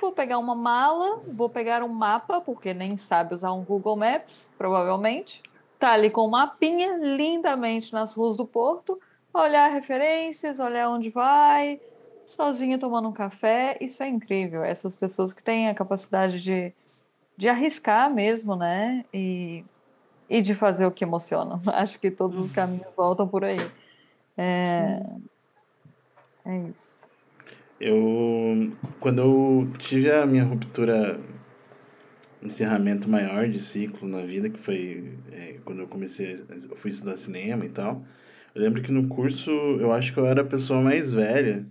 Vou pegar uma mala, vou pegar um mapa, porque nem sabe usar um Google Maps, provavelmente. Tá ali com um mapinha, lindamente nas ruas do Porto. Olhar referências, olhar onde vai, sozinha tomando um café, isso é incrível. Essas pessoas que têm a capacidade de, de arriscar mesmo, né? E, e de fazer o que emociona. Acho que todos os caminhos voltam por aí. É, é isso. Eu, quando eu tive a minha ruptura, encerramento maior de ciclo na vida, que foi é, quando eu comecei, eu fui estudar cinema e tal. Eu lembro que no curso, eu acho que eu era a pessoa mais velha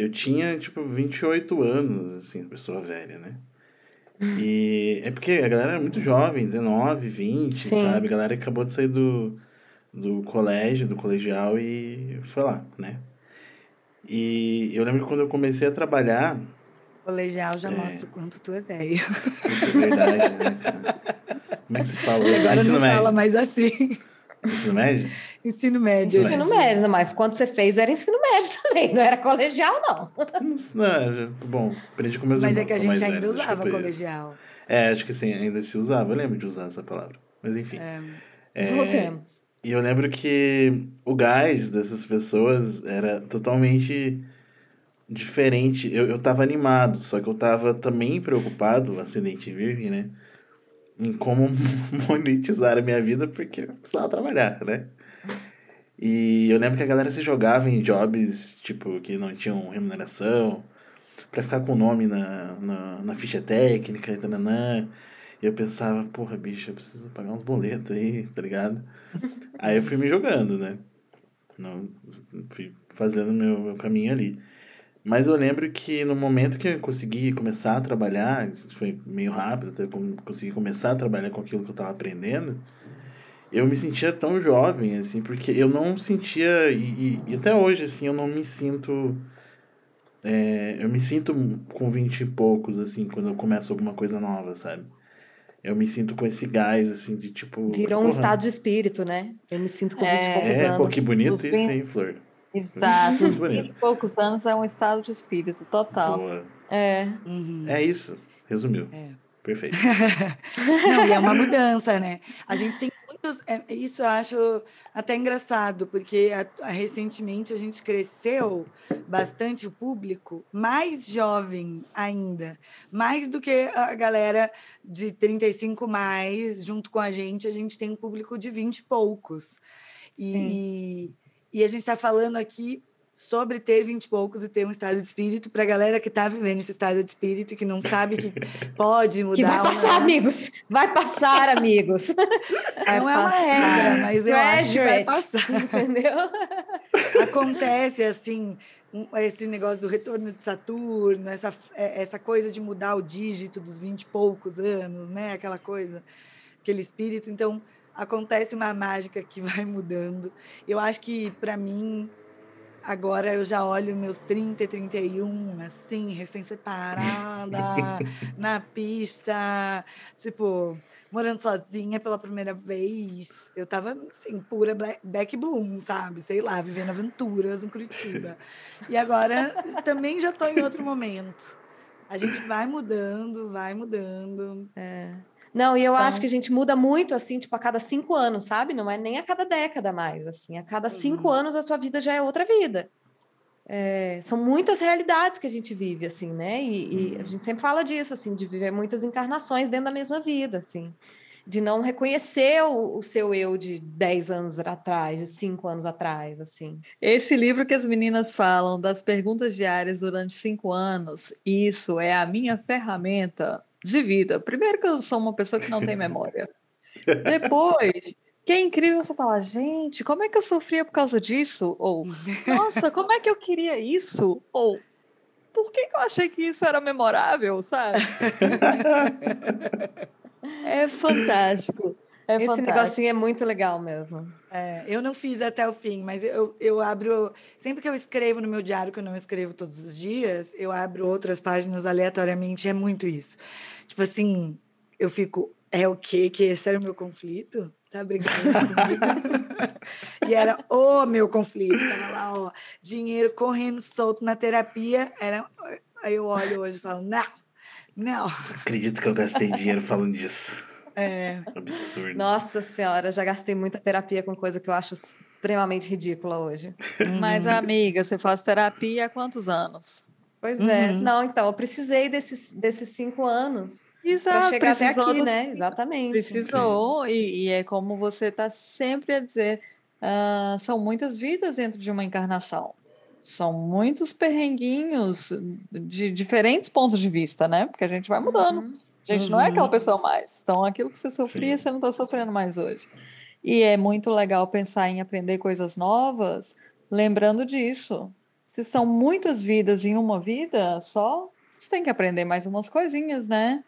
eu tinha, tipo, 28 anos, assim, pessoa velha, né? E é porque a galera era muito jovem, 19, 20, Sim. sabe? A galera acabou de sair do, do colégio, do colegial e foi lá, né? E eu lembro que quando eu comecei a trabalhar. Colegial já é... mostra o quanto tu é velho. É verdade, né, cara? Como é que se fala? Agora não fala mais assim. Ensino médio? Ensino médio. Ensino médio, mas quando você fez era ensino médio também, não era colegial, não. Não, bom, aprendi com meus mas irmãos. Mas é que a gente ainda velhos, usava colegial. É, acho que sim, ainda se usava. Eu lembro de usar essa palavra. Mas enfim. É, é, voltemos. E eu lembro que o gás dessas pessoas era totalmente diferente. Eu, eu tava animado, só que eu tava também preocupado, acidente virgem, né? Em como monetizar a minha vida, porque eu precisava trabalhar, né? E eu lembro que a galera se jogava em jobs, tipo, que não tinham remuneração, para ficar com o nome na, na, na ficha técnica e tananã. E eu pensava, porra, bicho, eu preciso pagar uns boletos aí, tá ligado? aí eu fui me jogando, né? Não, fui fazendo meu, meu caminho ali. Mas eu lembro que no momento que eu consegui começar a trabalhar, isso foi meio rápido, até consegui começar a trabalhar com aquilo que eu estava aprendendo, eu me sentia tão jovem, assim, porque eu não sentia, e, e até hoje, assim, eu não me sinto. É, eu me sinto com vinte e poucos, assim, quando eu começo alguma coisa nova, sabe? Eu me sinto com esse gás, assim, de tipo. Virou um estado de espírito, né? Eu me sinto com vinte é, e poucos é, anos. Pô, que bonito isso, hein, Flor? Exato. Muito bonito. 20 e poucos anos é um estado de espírito total. Boa. É. Uhum. É isso. Resumiu. É. Perfeito. Não, e é uma mudança, né? A gente tem muitos. É, isso eu acho até engraçado, porque a, a, recentemente a gente cresceu bastante o público, mais jovem ainda. Mais do que a galera de 35 mais, junto com a gente, a gente tem um público de 20 e poucos. E, e a gente está falando aqui sobre ter vinte e poucos e ter um estado de espírito para a galera que está vivendo esse estado de espírito e que não sabe que pode mudar. Que vai passar, amigos. Vai passar, amigos. Não é uma regra, mas eu acho que vai passar. Entendeu? Acontece assim, esse negócio do retorno de Saturno, essa, é, essa coisa de mudar o dígito dos vinte e poucos anos, né? Aquela coisa, aquele espírito. Então, acontece uma mágica que vai mudando. Eu acho que, para mim, agora eu já olho meus 30 e 31, assim, recém-separada, na pista, tipo, morando sozinha pela primeira vez. Eu tava, assim, pura back bloom, sabe? Sei lá, vivendo aventuras no Curitiba. E agora também já tô em outro momento. A gente vai mudando, vai mudando. É. Não, e eu então... acho que a gente muda muito, assim, tipo, a cada cinco anos, sabe? Não é nem a cada década mais, assim. A cada cinco uhum. anos a sua vida já é outra vida. É, são muitas realidades que a gente vive, assim, né? E, e, a gente sempre fala disso, assim, de viver muitas encarnações dentro da mesma vida, assim. De não reconhecer o, o seu eu de 10 anos atrás, de 5 anos atrás, assim. Esse livro que as meninas falam das perguntas diárias durante cinco anos, isso é a minha ferramenta de vida. Primeiro que eu sou uma pessoa que não tem memória. Depois, que é incrível você falar, gente, como é que eu sofria por causa disso? Ou, nossa, como é que eu queria isso? Ou, por que, eu achei que isso era memorável, sabe? é fantástico. É Esse fantástico. negocinho é muito legal mesmo. É, eu não fiz até o fim, mas eu, eu abro. Sempre que eu escrevo no meu diário, que eu não escrevo todos os dias, eu abro outras páginas aleatoriamente. É muito isso. Tipo assim, eu fico. É o quê? Que esse era o meu conflito? Tá brincando comigo? e era o meu conflito. Tava lá, ó, dinheiro correndo solto na terapia. Era, aí eu olho hoje e falo, não, não. Acredito que eu gastei dinheiro falando disso. É. Absurdo. Nossa senhora, já gastei muita terapia com coisa que eu acho extremamente ridícula hoje. Mas, uhum. amiga, você faz terapia há quantos anos? Pois é. uhum. é. Não, então, eu precisei desses, desses cinco anos para chegar até aqui, né? Exatamente. Precisou, e, e, é como você está sempre a dizer, uh, são muitas vidas dentro de uma encarnação. São muitos perrenguinhos de diferentes pontos de vista, né? Porque a gente vai mudando. Uhum. A gente uhum. não é aquela uhum. pessoa mais. Então, aquilo que você sofria, Sim. você não está sofrendo mais hoje. E é muito legal pensar em aprender coisas novas, lembrando disso. Se são muitas vidas em uma vida só, você tem que aprender mais umas coisinhas, né?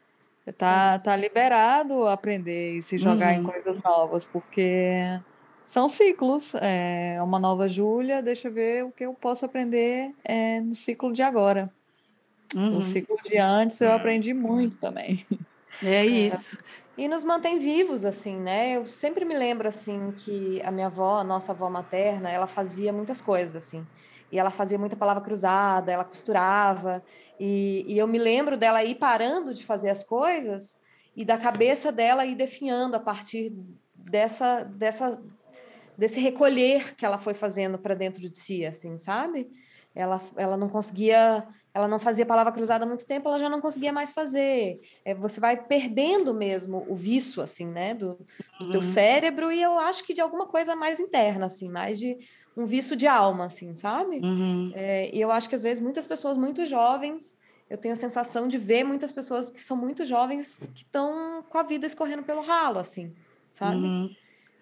Tá, tá liberado aprender e se jogar uhum. em coisas novas, porque são ciclos. É uma nova Júlia, deixa eu ver o que eu posso aprender é, no ciclo de agora. Uhum. O ciclo de antes eu aprendi muito também. É isso. E nos mantém vivos, assim, né? Eu sempre me lembro, assim, que a minha avó, a nossa avó materna, ela fazia muitas coisas, assim. E ela fazia muita palavra cruzada, ela costurava. E, e eu me lembro dela ir parando de fazer as coisas e da cabeça dela ir definhando a partir dessa, dessa, desse recolher que ela foi fazendo para dentro de si, assim, sabe? Ela, ela não conseguia ela não fazia palavra cruzada há muito tempo, ela já não conseguia mais fazer. É, você vai perdendo mesmo o vício, assim, né, do, do uhum. teu cérebro, e eu acho que de alguma coisa mais interna, assim, mais de um vício de alma, assim, sabe? Uhum. É, e eu acho que às vezes muitas pessoas muito jovens, eu tenho a sensação de ver muitas pessoas que são muito jovens que estão com a vida escorrendo pelo ralo, assim, sabe? Uhum.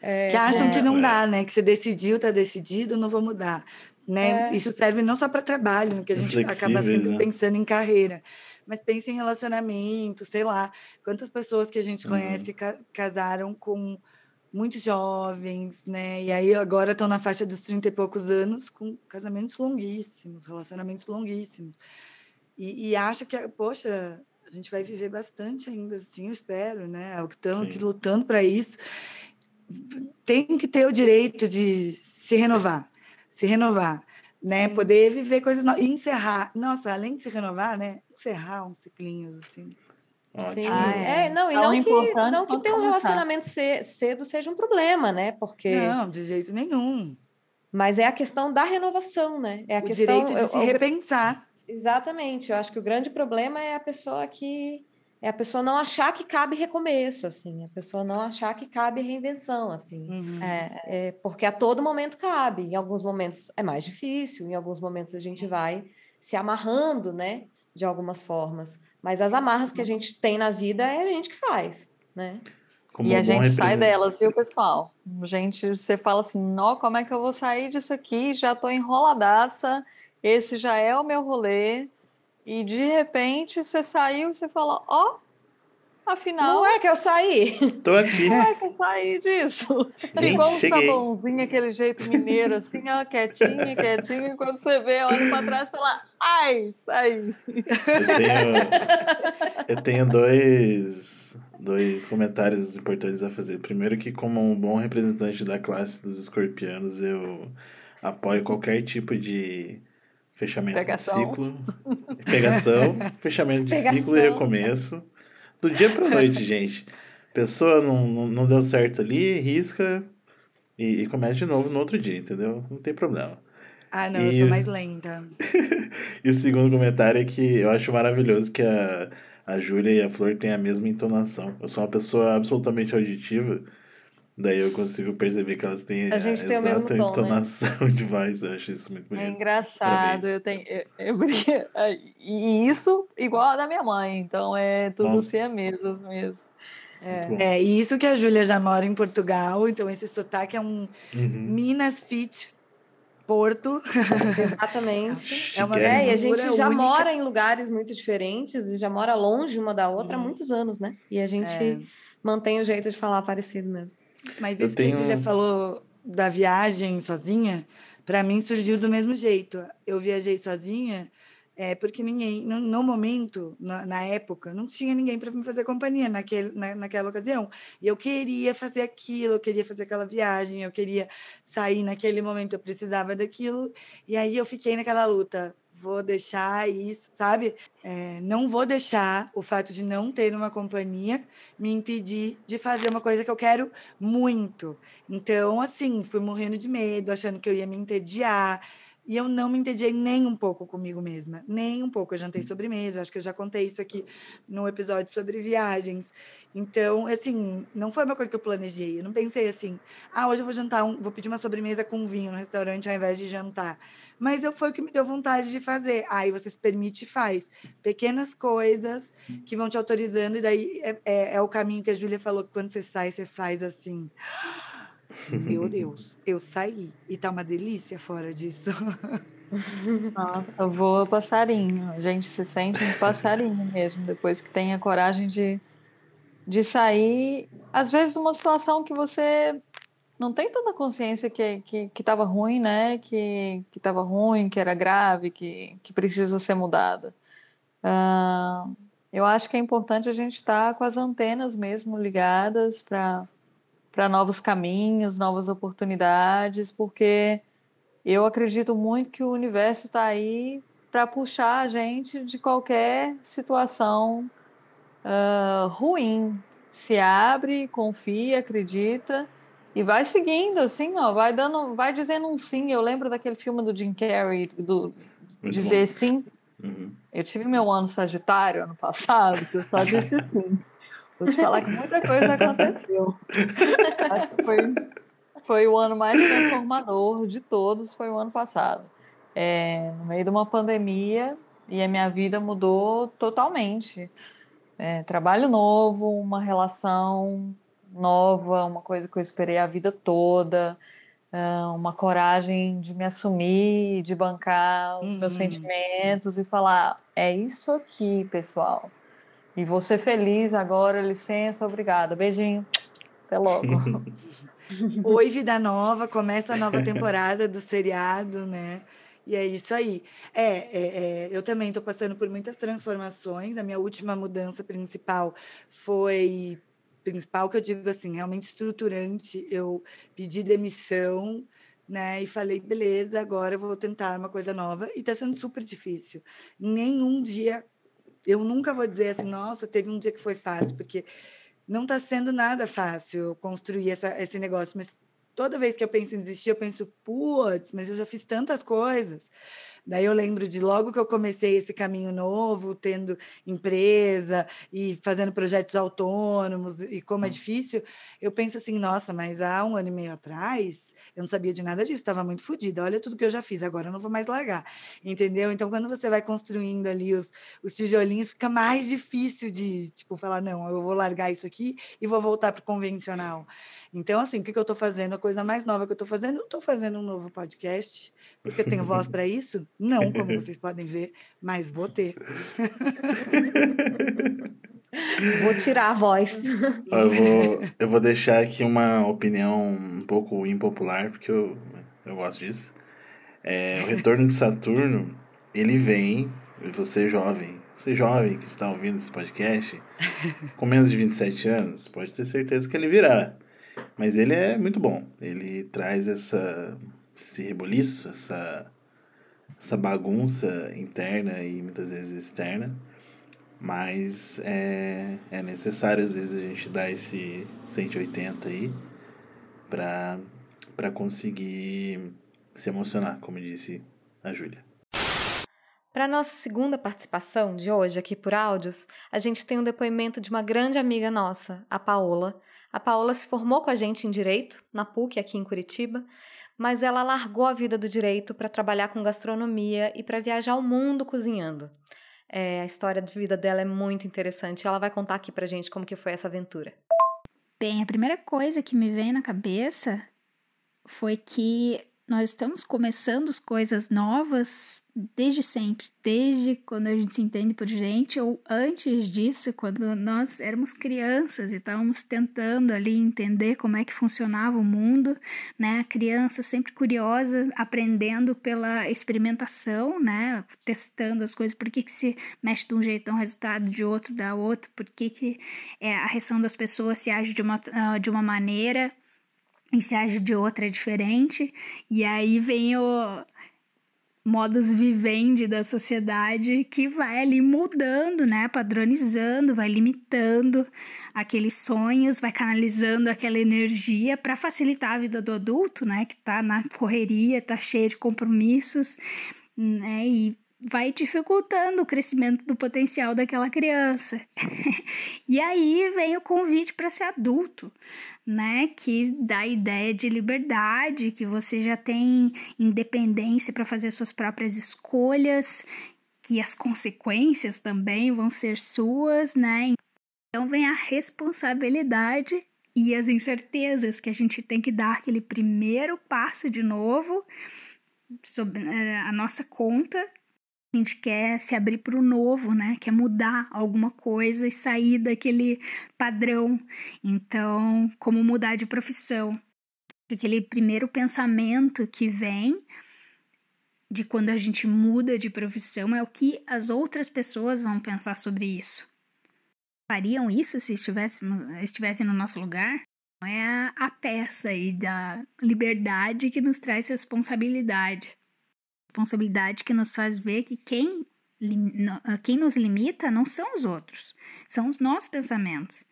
É, que acham é, que não dá, né? Que você decidiu, tá decidido, não vou mudar. Né? É. Isso serve não só para trabalho, que a gente acaba sempre né? pensando em carreira, mas pensa em relacionamento, sei lá, quantas pessoas que a gente conhece uhum. que ca casaram com muito jovens, né? E aí agora estão na faixa dos 30 e poucos anos com casamentos longuíssimos, relacionamentos longuíssimos. E, e acha que, poxa, a gente vai viver bastante ainda assim, eu espero, né? Estamos aqui lutando para isso. Tem que ter o direito de se renovar, se renovar, né? Sim. Poder viver coisas novas e encerrar. Nossa, além de se renovar, né? Encerrar uns ciclinhos assim. Sim. Ah, é. é. não, e não que, não que ter um relacionamento cedo seja um problema, né? Porque. Não, de jeito nenhum. Mas é a questão da renovação, né? É a o questão. Direito de se repensar. Exatamente. Eu acho que o grande problema é a pessoa que. É a pessoa não achar que cabe recomeço, assim. A pessoa não achar que cabe reinvenção, assim. Uhum. É, é, porque a todo momento cabe. Em alguns momentos é mais difícil, em alguns momentos a gente vai se amarrando, né? De algumas formas. Mas as amarras que a gente tem na vida é a gente que faz, né? Como e a gente sai delas, viu, pessoal? Gente, você fala assim, não, como é que eu vou sair disso aqui? Já tô enroladaça, esse já é o meu rolê. E de repente você saiu e você fala, ó, oh, Afinal. Não é que eu saí. Tô aqui. Não é que eu saí disso. Gente, Igual um cheguei. sabãozinho, aquele jeito mineiro, assim, ó, quietinho, quietinho. E quando você vê, olha pra trás e fala, ai, saí. Eu tenho, eu tenho dois, dois comentários importantes a fazer. Primeiro que, como um bom representante da classe dos escorpianos, eu apoio qualquer tipo de fechamento Pegação. de ciclo. Pegação, fechamento de Pegação. ciclo e recomeço. Do dia pra noite, gente. Pessoa não, não, não deu certo ali, risca e, e começa de novo no outro dia, entendeu? Não tem problema. Ah, não, e... eu sou mais lenta. e o segundo comentário é que eu acho maravilhoso que a, a Júlia e a Flor têm a mesma entonação. Eu sou uma pessoa absolutamente auditiva, daí eu consigo perceber que elas têm a, gente a tem exata o mesmo tom, né? entonação né? de voz. Eu acho isso muito bonito. É engraçado. Eu tenho, eu, eu, e isso igual a da minha mãe, então é tudo Nossa. siameso mesmo. É. é, e isso que a Júlia já mora em Portugal, então esse sotaque é um uhum. Minas Fit Porto. Exatamente. é uma é, e a gente já única. mora em lugares muito diferentes e já mora longe uma da outra há uhum. muitos anos, né? E a gente é. mantém o jeito de falar parecido mesmo. Mas isso tenho... que a Júlia falou da viagem sozinha, para mim surgiu do mesmo jeito. Eu viajei sozinha é, porque ninguém, no, no momento, na, na, época, não tinha ninguém para me fazer companhia naquele, na, naquela ocasião. E eu queria fazer aquilo, eu queria fazer aquela viagem, eu queria sair naquele momento, eu precisava daquilo. E aí eu fiquei naquela luta. Vou deixar isso, sabe? É, não vou deixar o fato de não ter uma companhia me impedir de fazer uma coisa que eu quero muito. Então, assim, fui morrendo de medo, achando que eu ia me entediar, e eu não me entediei nem um pouco comigo mesma, nem um pouco. Eu jantei sobremesa, acho que eu já contei isso aqui no episódio sobre viagens. Então, assim, não foi uma coisa que eu planejei. Eu não pensei assim, ah, hoje eu vou jantar, um, vou pedir uma sobremesa com vinho no restaurante ao invés de jantar. Mas eu, foi o que me deu vontade de fazer. Aí você se permite e faz. Pequenas coisas que vão te autorizando, e daí é, é, é o caminho que a Júlia falou, que quando você sai, você faz assim. Meu Deus, eu saí e tá uma delícia fora disso. Nossa, voa passarinho. A gente se sente um passarinho mesmo, depois que tem a coragem de, de sair. Às vezes, uma situação que você não tem tanta consciência que, que, que ruim, né? Que, que ruim, que era grave, que, que precisa ser mudada. Uh, eu acho que é importante a gente estar tá com as antenas mesmo ligadas para para novos caminhos, novas oportunidades, porque eu acredito muito que o universo está aí para puxar a gente de qualquer situação uh, ruim. Se abre, confia, acredita e vai seguindo, assim, ó, vai dando, vai dizendo um sim. Eu lembro daquele filme do Jim Carrey, do muito dizer bom. sim. Uhum. Eu tive meu ano Sagitário ano passado, que eu só disse sim. Vou te falar que muita coisa aconteceu. Acho que foi, foi o ano mais transformador de todos, foi o ano passado. É, no meio de uma pandemia, e a minha vida mudou totalmente. É, trabalho novo, uma relação nova, uma coisa que eu esperei a vida toda, uh, uma coragem de me assumir, de bancar os uhum. meus sentimentos e falar: é isso aqui, pessoal. E vou ser feliz agora, licença, obrigada. Beijinho. Até logo. Oi, vida nova, começa a nova temporada do seriado, né? E é isso aí. É, é, é eu também estou passando por muitas transformações. A minha última mudança principal foi principal que eu digo assim, realmente estruturante. Eu pedi demissão, né? E falei, beleza, agora eu vou tentar uma coisa nova. E está sendo super difícil. Nenhum dia, eu nunca vou dizer assim, nossa, teve um dia que foi fácil, porque não está sendo nada fácil construir essa, esse negócio. Mas toda vez que eu penso em desistir, eu penso, putz, mas eu já fiz tantas coisas. Daí eu lembro de logo que eu comecei esse caminho novo, tendo empresa e fazendo projetos autônomos e como é hum. difícil, eu penso assim, nossa, mas há um ano e meio atrás eu não sabia de nada disso, estava muito fodida. Olha tudo que eu já fiz, agora eu não vou mais largar. Entendeu? Então, quando você vai construindo ali os, os tijolinhos, fica mais difícil de, tipo, falar, não, eu vou largar isso aqui e vou voltar para o convencional. Então, assim, o que, que eu estou fazendo? A coisa mais nova que eu estou fazendo, eu estou fazendo um novo podcast, porque eu tenho voz para isso? Não, como vocês podem ver, mas vou ter. Vou tirar a voz. Eu vou, eu vou deixar aqui uma opinião um pouco impopular, porque eu, eu gosto disso. É, o retorno de Saturno, ele vem, você jovem, você jovem que está ouvindo esse podcast, com menos de 27 anos, pode ter certeza que ele virá. Mas ele é muito bom. Ele traz essa, esse reboliço, essa, essa bagunça interna e muitas vezes externa mas é, é necessário, às vezes, a gente dar esse 180 aí para conseguir se emocionar, como disse a Júlia. Para nossa segunda participação de hoje aqui por áudios, a gente tem um depoimento de uma grande amiga nossa, a Paola. A Paola se formou com a gente em Direito, na PUC, aqui em Curitiba, mas ela largou a vida do direito para trabalhar com gastronomia e para viajar o mundo cozinhando. É, a história de vida dela é muito interessante. Ela vai contar aqui pra gente como que foi essa aventura. Bem, a primeira coisa que me veio na cabeça foi que nós estamos começando as coisas novas desde sempre, desde quando a gente se entende por gente, ou antes disso, quando nós éramos crianças e estávamos tentando ali entender como é que funcionava o mundo, né? A criança sempre curiosa, aprendendo pela experimentação, né? Testando as coisas, por que, que se mexe de um jeito, dá um resultado de outro, dá outro, por que, que é, a reação das pessoas se age de uma, uh, de uma maneira e se age de outra é diferente, e aí vem o modus vivendi da sociedade que vai ali mudando, né, padronizando, vai limitando aqueles sonhos, vai canalizando aquela energia para facilitar a vida do adulto, né, que está na correria, está cheio de compromissos, né, e vai dificultando o crescimento do potencial daquela criança. e aí vem o convite para ser adulto, né? Que dá a ideia de liberdade, que você já tem independência para fazer suas próprias escolhas, que as consequências também vão ser suas, né? Então vem a responsabilidade e as incertezas que a gente tem que dar aquele primeiro passo de novo sobre eh, a nossa conta a gente quer se abrir para o novo, né? Quer mudar alguma coisa e sair daquele padrão. Então, como mudar de profissão? Aquele primeiro pensamento que vem de quando a gente muda de profissão é o que as outras pessoas vão pensar sobre isso. Fariam isso se estivessem no nosso lugar? É a, a peça aí da liberdade que nos traz responsabilidade responsabilidade que nos faz ver que quem, quem nos limita não são os outros, são os nossos pensamentos.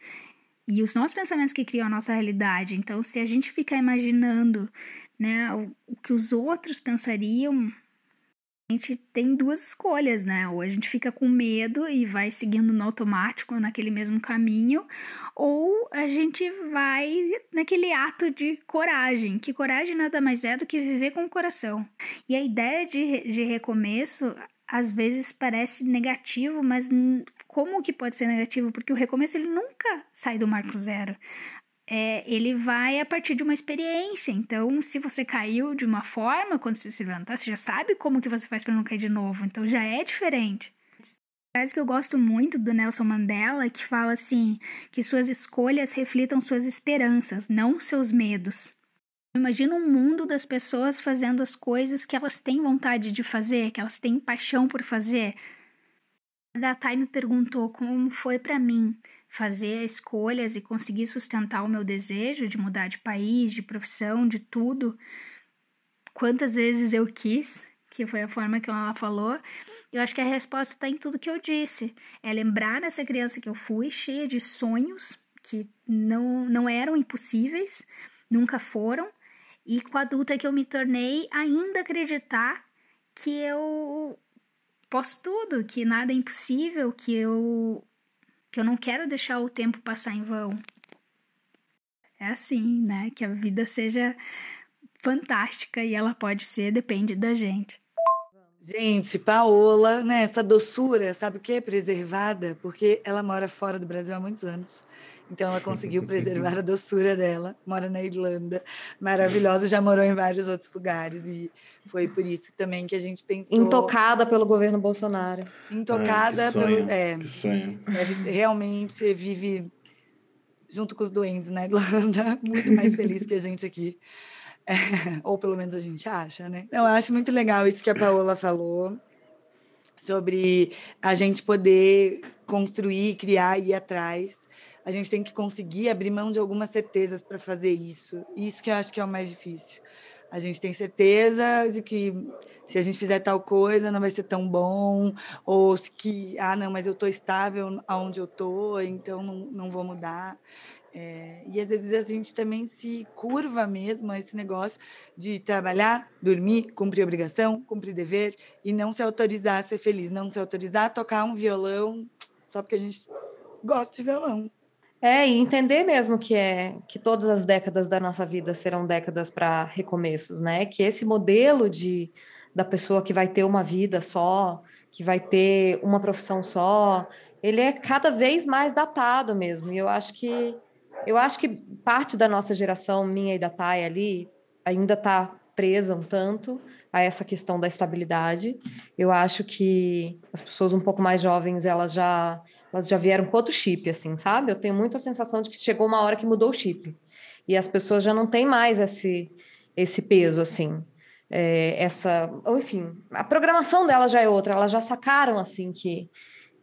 E os nossos pensamentos que criam a nossa realidade. Então, se a gente ficar imaginando né, o, o que os outros pensariam, a gente tem duas escolhas, né? Ou a gente fica com medo e vai seguindo no automático naquele mesmo caminho, ou a gente vai naquele ato de coragem, que coragem nada mais é do que viver com o coração. E a ideia de, de recomeço às vezes parece negativo, mas como que pode ser negativo? Porque o recomeço ele nunca sai do marco zero. É, ele vai a partir de uma experiência. Então, se você caiu de uma forma, quando você se levantar, você já sabe como que você faz para não cair de novo. Então, já é diferente. Frase que eu gosto muito do Nelson Mandela, que fala assim, que suas escolhas reflitam suas esperanças, não seus medos. Imagina um mundo das pessoas fazendo as coisas que elas têm vontade de fazer, que elas têm paixão por fazer. A Gatai me perguntou como foi para mim fazer escolhas e conseguir sustentar o meu desejo de mudar de país, de profissão, de tudo. Quantas vezes eu quis, que foi a forma que ela falou. Eu acho que a resposta está em tudo que eu disse. É lembrar dessa criança que eu fui, cheia de sonhos que não, não eram impossíveis, nunca foram, e com a adulta que eu me tornei, ainda acreditar que eu posso tudo, que nada é impossível, que eu que eu não quero deixar o tempo passar em vão. É assim, né? Que a vida seja fantástica e ela pode ser, depende da gente. Gente, Paola, né, essa doçura, sabe o que é preservada? Porque ela mora fora do Brasil há muitos anos. Então ela conseguiu preservar a doçura dela. Mora na Irlanda, maravilhosa, já morou em vários outros lugares e foi por isso também que a gente pensou. Intocada pelo governo Bolsonaro. Intocada que sonho, pelo. É, que sonho. é, realmente vive junto com os doentes na Irlanda, muito mais feliz que a gente aqui. É, ou pelo menos a gente acha, né? Eu acho muito legal isso que a Paola falou sobre a gente poder construir, criar e ir atrás a gente tem que conseguir abrir mão de algumas certezas para fazer isso. Isso que eu acho que é o mais difícil. A gente tem certeza de que se a gente fizer tal coisa não vai ser tão bom, ou que, ah, não, mas eu estou estável aonde eu estou, então não, não vou mudar. É, e às vezes a gente também se curva mesmo a esse negócio de trabalhar, dormir, cumprir obrigação, cumprir dever e não se autorizar a ser feliz, não se autorizar a tocar um violão só porque a gente gosta de violão. É, e entender mesmo que é que todas as décadas da nossa vida serão décadas para recomeços, né? Que esse modelo de da pessoa que vai ter uma vida só, que vai ter uma profissão só, ele é cada vez mais datado mesmo. E eu acho que eu acho que parte da nossa geração, minha e da Thay ali, ainda está presa um tanto a essa questão da estabilidade. Eu acho que as pessoas um pouco mais jovens, elas já elas já vieram com outro chip, assim, sabe? Eu tenho muito a sensação de que chegou uma hora que mudou o chip. E as pessoas já não têm mais esse, esse peso, assim. É, essa, enfim, a programação delas já é outra. Elas já sacaram, assim, que,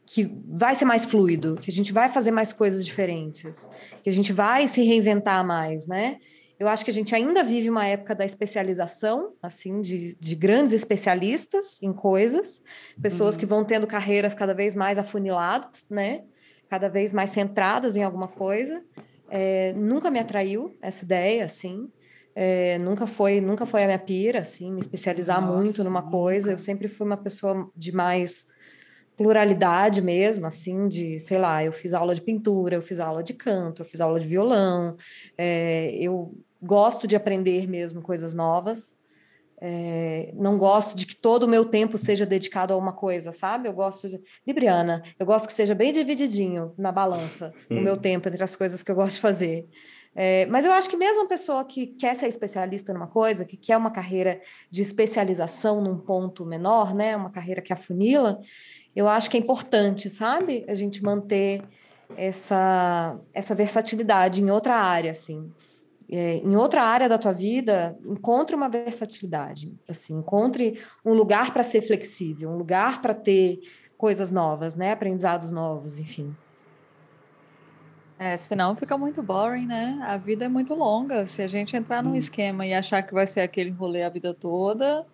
que vai ser mais fluido, que a gente vai fazer mais coisas diferentes, que a gente vai se reinventar mais, né? Eu acho que a gente ainda vive uma época da especialização, assim, de, de grandes especialistas em coisas, pessoas uhum. que vão tendo carreiras cada vez mais afuniladas, né? Cada vez mais centradas em alguma coisa. É, nunca me atraiu essa ideia, assim. É, nunca foi nunca foi a minha pira, assim, me especializar Nossa, muito numa coisa. Eu sempre fui uma pessoa de mais pluralidade mesmo, assim, de, sei lá, eu fiz aula de pintura, eu fiz aula de canto, eu fiz aula de violão, é, eu gosto de aprender mesmo coisas novas. É, não gosto de que todo o meu tempo seja dedicado a uma coisa, sabe? Eu gosto de. Libriana, eu gosto que seja bem divididinho na balança o meu hum. tempo entre as coisas que eu gosto de fazer. É, mas eu acho que mesmo a pessoa que quer ser especialista numa coisa, que quer uma carreira de especialização num ponto menor, né? Uma carreira que afunila, eu acho que é importante, sabe? A gente manter essa, essa versatilidade em outra área, assim é, em outra área da tua vida, encontre uma versatilidade, assim, encontre um lugar para ser flexível, um lugar para ter coisas novas, né, aprendizados novos, enfim. É, senão fica muito boring, né? A vida é muito longa. Se a gente entrar num hum. esquema e achar que vai ser aquele rolê a vida toda,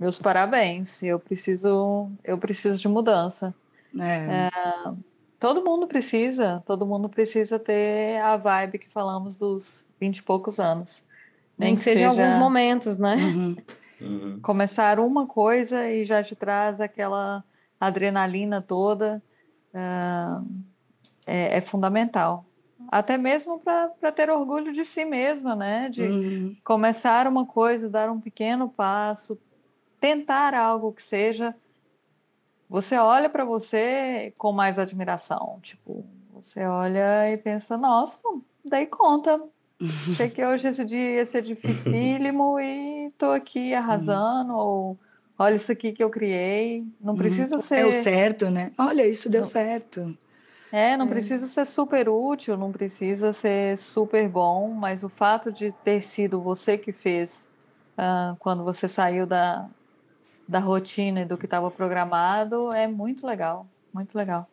meus parabéns. Eu preciso, eu preciso de mudança. É. É, todo mundo precisa, todo mundo precisa ter a vibe que falamos dos vinte e poucos anos. Nem, que, seja em alguns momentos, né? Uhum. Uhum. Começar uma coisa e já te traz aquela adrenalina toda uh, é, é, fundamental. Até mesmo para ter orgulho de si mesma, né? De uhum. começar uma coisa, dar um pequeno passo, tentar algo que seja. Você olha para você com mais admiração. Tipo, você olha e pensa, nossa, dei conta. Achei que hoje esse dia ia ser dificílimo e tô aqui arrasando, ou olha isso aqui que eu criei. Não precisa uhum. ser. Deu certo, né? Olha, isso deu não. certo. É, não é. precisa ser super útil, não precisa ser super bom, mas o fato de ter sido você que fez uh, quando você saiu da, da rotina e do que estava programado é muito legal, muito legal.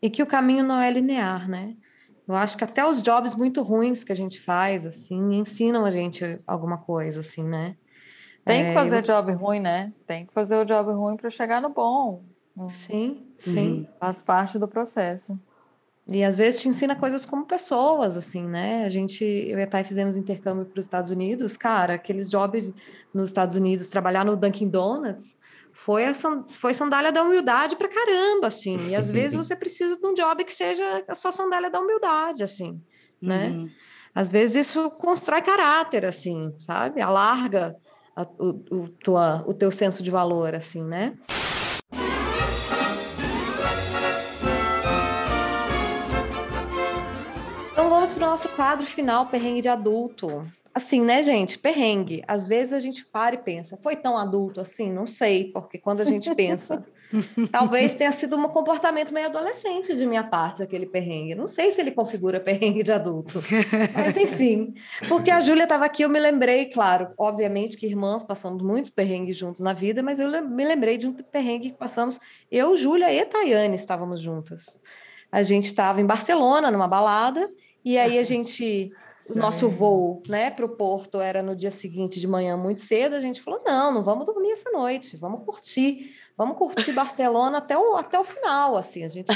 E que o caminho não é linear, né? Eu acho que até os jobs muito ruins que a gente faz, assim, ensinam a gente alguma coisa, assim, né? Tem que é, fazer eu... job ruim, né? Tem que fazer o job ruim para chegar no bom. Sim, sim. Faz parte do processo. E às vezes te ensina coisas como pessoas, assim, né? A gente, eu e a Thay fizemos intercâmbio para os Estados Unidos, cara, aqueles jobs nos Estados Unidos, trabalhar no Dunkin' Donuts, foi a foi sandália da humildade pra caramba, assim. E às vezes você precisa de um job que seja a sua sandália da humildade, assim, né? Uhum. Às vezes isso constrói caráter, assim, sabe? Alarga a, o, o, tua, o teu senso de valor, assim, né? Nosso quadro final, perrengue de adulto. Assim, né, gente? Perrengue. Às vezes a gente para e pensa, foi tão adulto assim? Não sei, porque quando a gente pensa, talvez tenha sido um comportamento meio adolescente de minha parte, aquele perrengue. Não sei se ele configura perrengue de adulto. Mas, enfim, porque a Júlia estava aqui, eu me lembrei, claro, obviamente que irmãs passamos muitos perrengues juntos na vida, mas eu me lembrei de um perrengue que passamos, eu, Júlia e Tayane estávamos juntas. A gente estava em Barcelona, numa balada, e aí a gente o nosso voo né, para o Porto era no dia seguinte de manhã muito cedo, a gente falou: não, não vamos dormir essa noite, vamos curtir. Vamos curtir Barcelona até o, até o final, assim, a gente,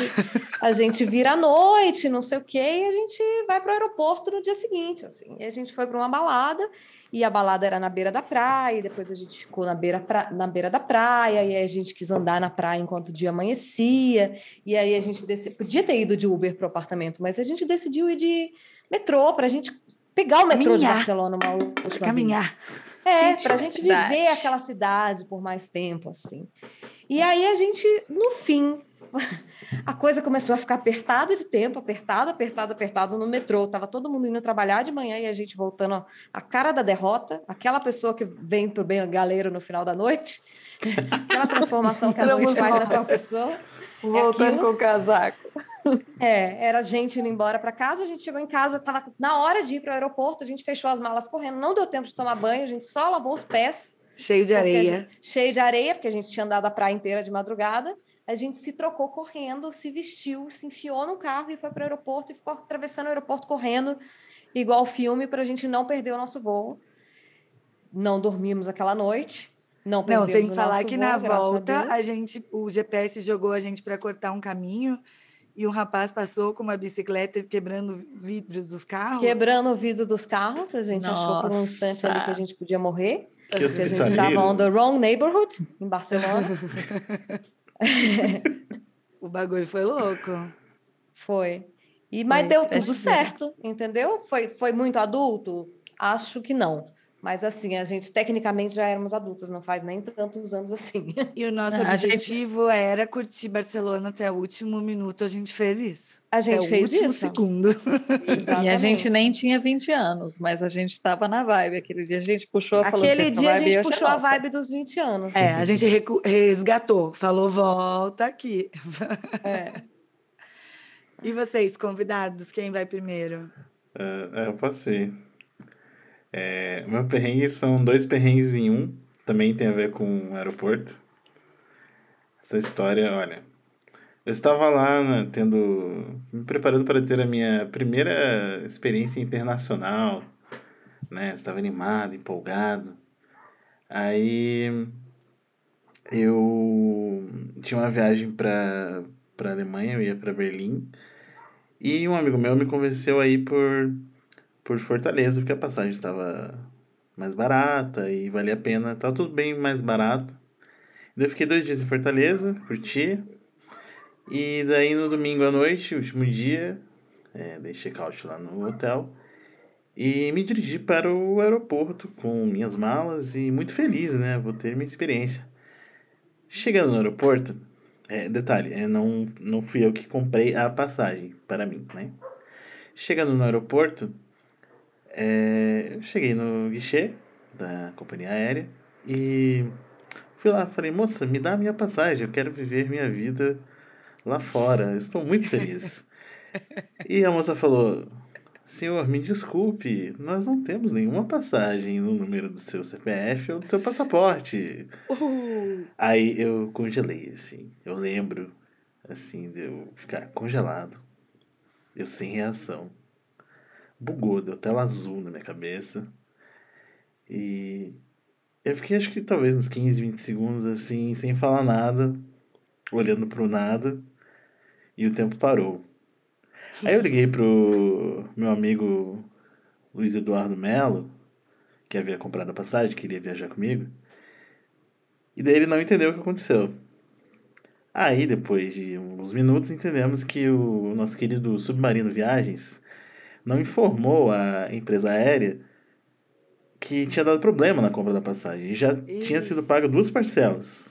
a gente vira à noite, não sei o quê, e a gente vai para o aeroporto no dia seguinte, assim. E a gente foi para uma balada, e a balada era na beira da praia, e depois a gente ficou na beira, pra, na beira da praia, e aí a gente quis andar na praia enquanto o dia amanhecia, e aí a gente podia ter ido de Uber para o apartamento, mas a gente decidiu ir de metrô para a gente pegar o metrô Caminhar. de Barcelona uma última Caminhar. Vez. É, para a gente viver aquela cidade por mais tempo, assim. E aí a gente, no fim, a coisa começou a ficar apertada de tempo, apertado, apertado, apertado no metrô. Tava todo mundo indo trabalhar de manhã e a gente voltando a cara da derrota, aquela pessoa que vem pro bem galeiro no final da noite, aquela transformação que a noite faz na tua pessoa. Voltando é com o casaco. É, era gente indo embora para casa, a gente chegou em casa, estava na hora de ir para o aeroporto, a gente fechou as malas correndo, não deu tempo de tomar banho, a gente só lavou os pés. Cheio de areia. Gente, cheio de areia, porque a gente tinha andado a praia inteira de madrugada. A gente se trocou correndo, se vestiu, se enfiou no carro e foi para o aeroporto e ficou atravessando o aeroporto correndo, igual filme, para a gente não perder o nosso voo. Não dormimos aquela noite. Não, não sem falar que voo, na volta a, a, gente, o GPS jogou a gente para cortar um caminho e um rapaz passou com uma bicicleta quebrando vidros dos carros. Quebrando o vidro dos carros, a gente Nossa. achou por um instante ali que a gente podia morrer. Que porque a gente estava on the wrong neighborhood, em Barcelona. o bagulho foi louco. Foi. E, mas foi, deu tudo certo, entendeu? Foi, foi muito adulto? Acho que não. Mas assim, a gente tecnicamente já éramos adultas, não faz nem tantos anos assim. E o nosso a objetivo gente... era curtir Barcelona até o último minuto, a gente fez isso. A gente até fez o último isso. segundo. e a gente nem tinha 20 anos, mas a gente estava na vibe. Aquele dia a gente puxou, falou Aquele dia a gente puxou a vibe dos 20 anos. É, a gente resgatou, falou, volta aqui. É. E vocês, convidados, quem vai primeiro? Uh, eu posso ir. É, meu perrengue são dois perrengues em um. Também tem a ver com o aeroporto. Essa história, olha. Eu estava lá né, tendo. me preparando para ter a minha primeira experiência internacional. Né? Estava animado, empolgado. Aí eu tinha uma viagem para para Alemanha, eu ia para Berlim. E um amigo meu me convenceu aí por por Fortaleza, porque a passagem estava mais barata e valia a pena, estava tudo bem mais barato. eu fiquei dois dias em Fortaleza, curti. E daí no domingo à noite, último dia, é, dei check-out lá no hotel e me dirigi para o aeroporto com minhas malas e muito feliz, né? Vou ter minha experiência. Chegando no aeroporto, é, detalhe, é, não, não fui eu que comprei a passagem para mim, né? Chegando no aeroporto, é, eu cheguei no guichê da companhia aérea e fui lá, falei, moça, me dá a minha passagem, eu quero viver minha vida lá fora, eu estou muito feliz. e a moça falou, senhor, me desculpe, nós não temos nenhuma passagem no número do seu CPF ou do seu passaporte. Aí eu congelei, assim, eu lembro, assim, de eu ficar congelado eu sem reação. Bugou, deu tela azul na minha cabeça. E eu fiquei acho que talvez uns 15, 20 segundos assim, sem falar nada, olhando pro nada, e o tempo parou. Aí eu liguei pro meu amigo Luiz Eduardo Melo, que havia comprado a passagem, queria viajar comigo. E daí ele não entendeu o que aconteceu. Aí, depois de uns minutos, entendemos que o nosso querido Submarino Viagens não informou a empresa aérea que tinha dado problema na compra da passagem. E já Isso. tinha sido pago duas parcelas.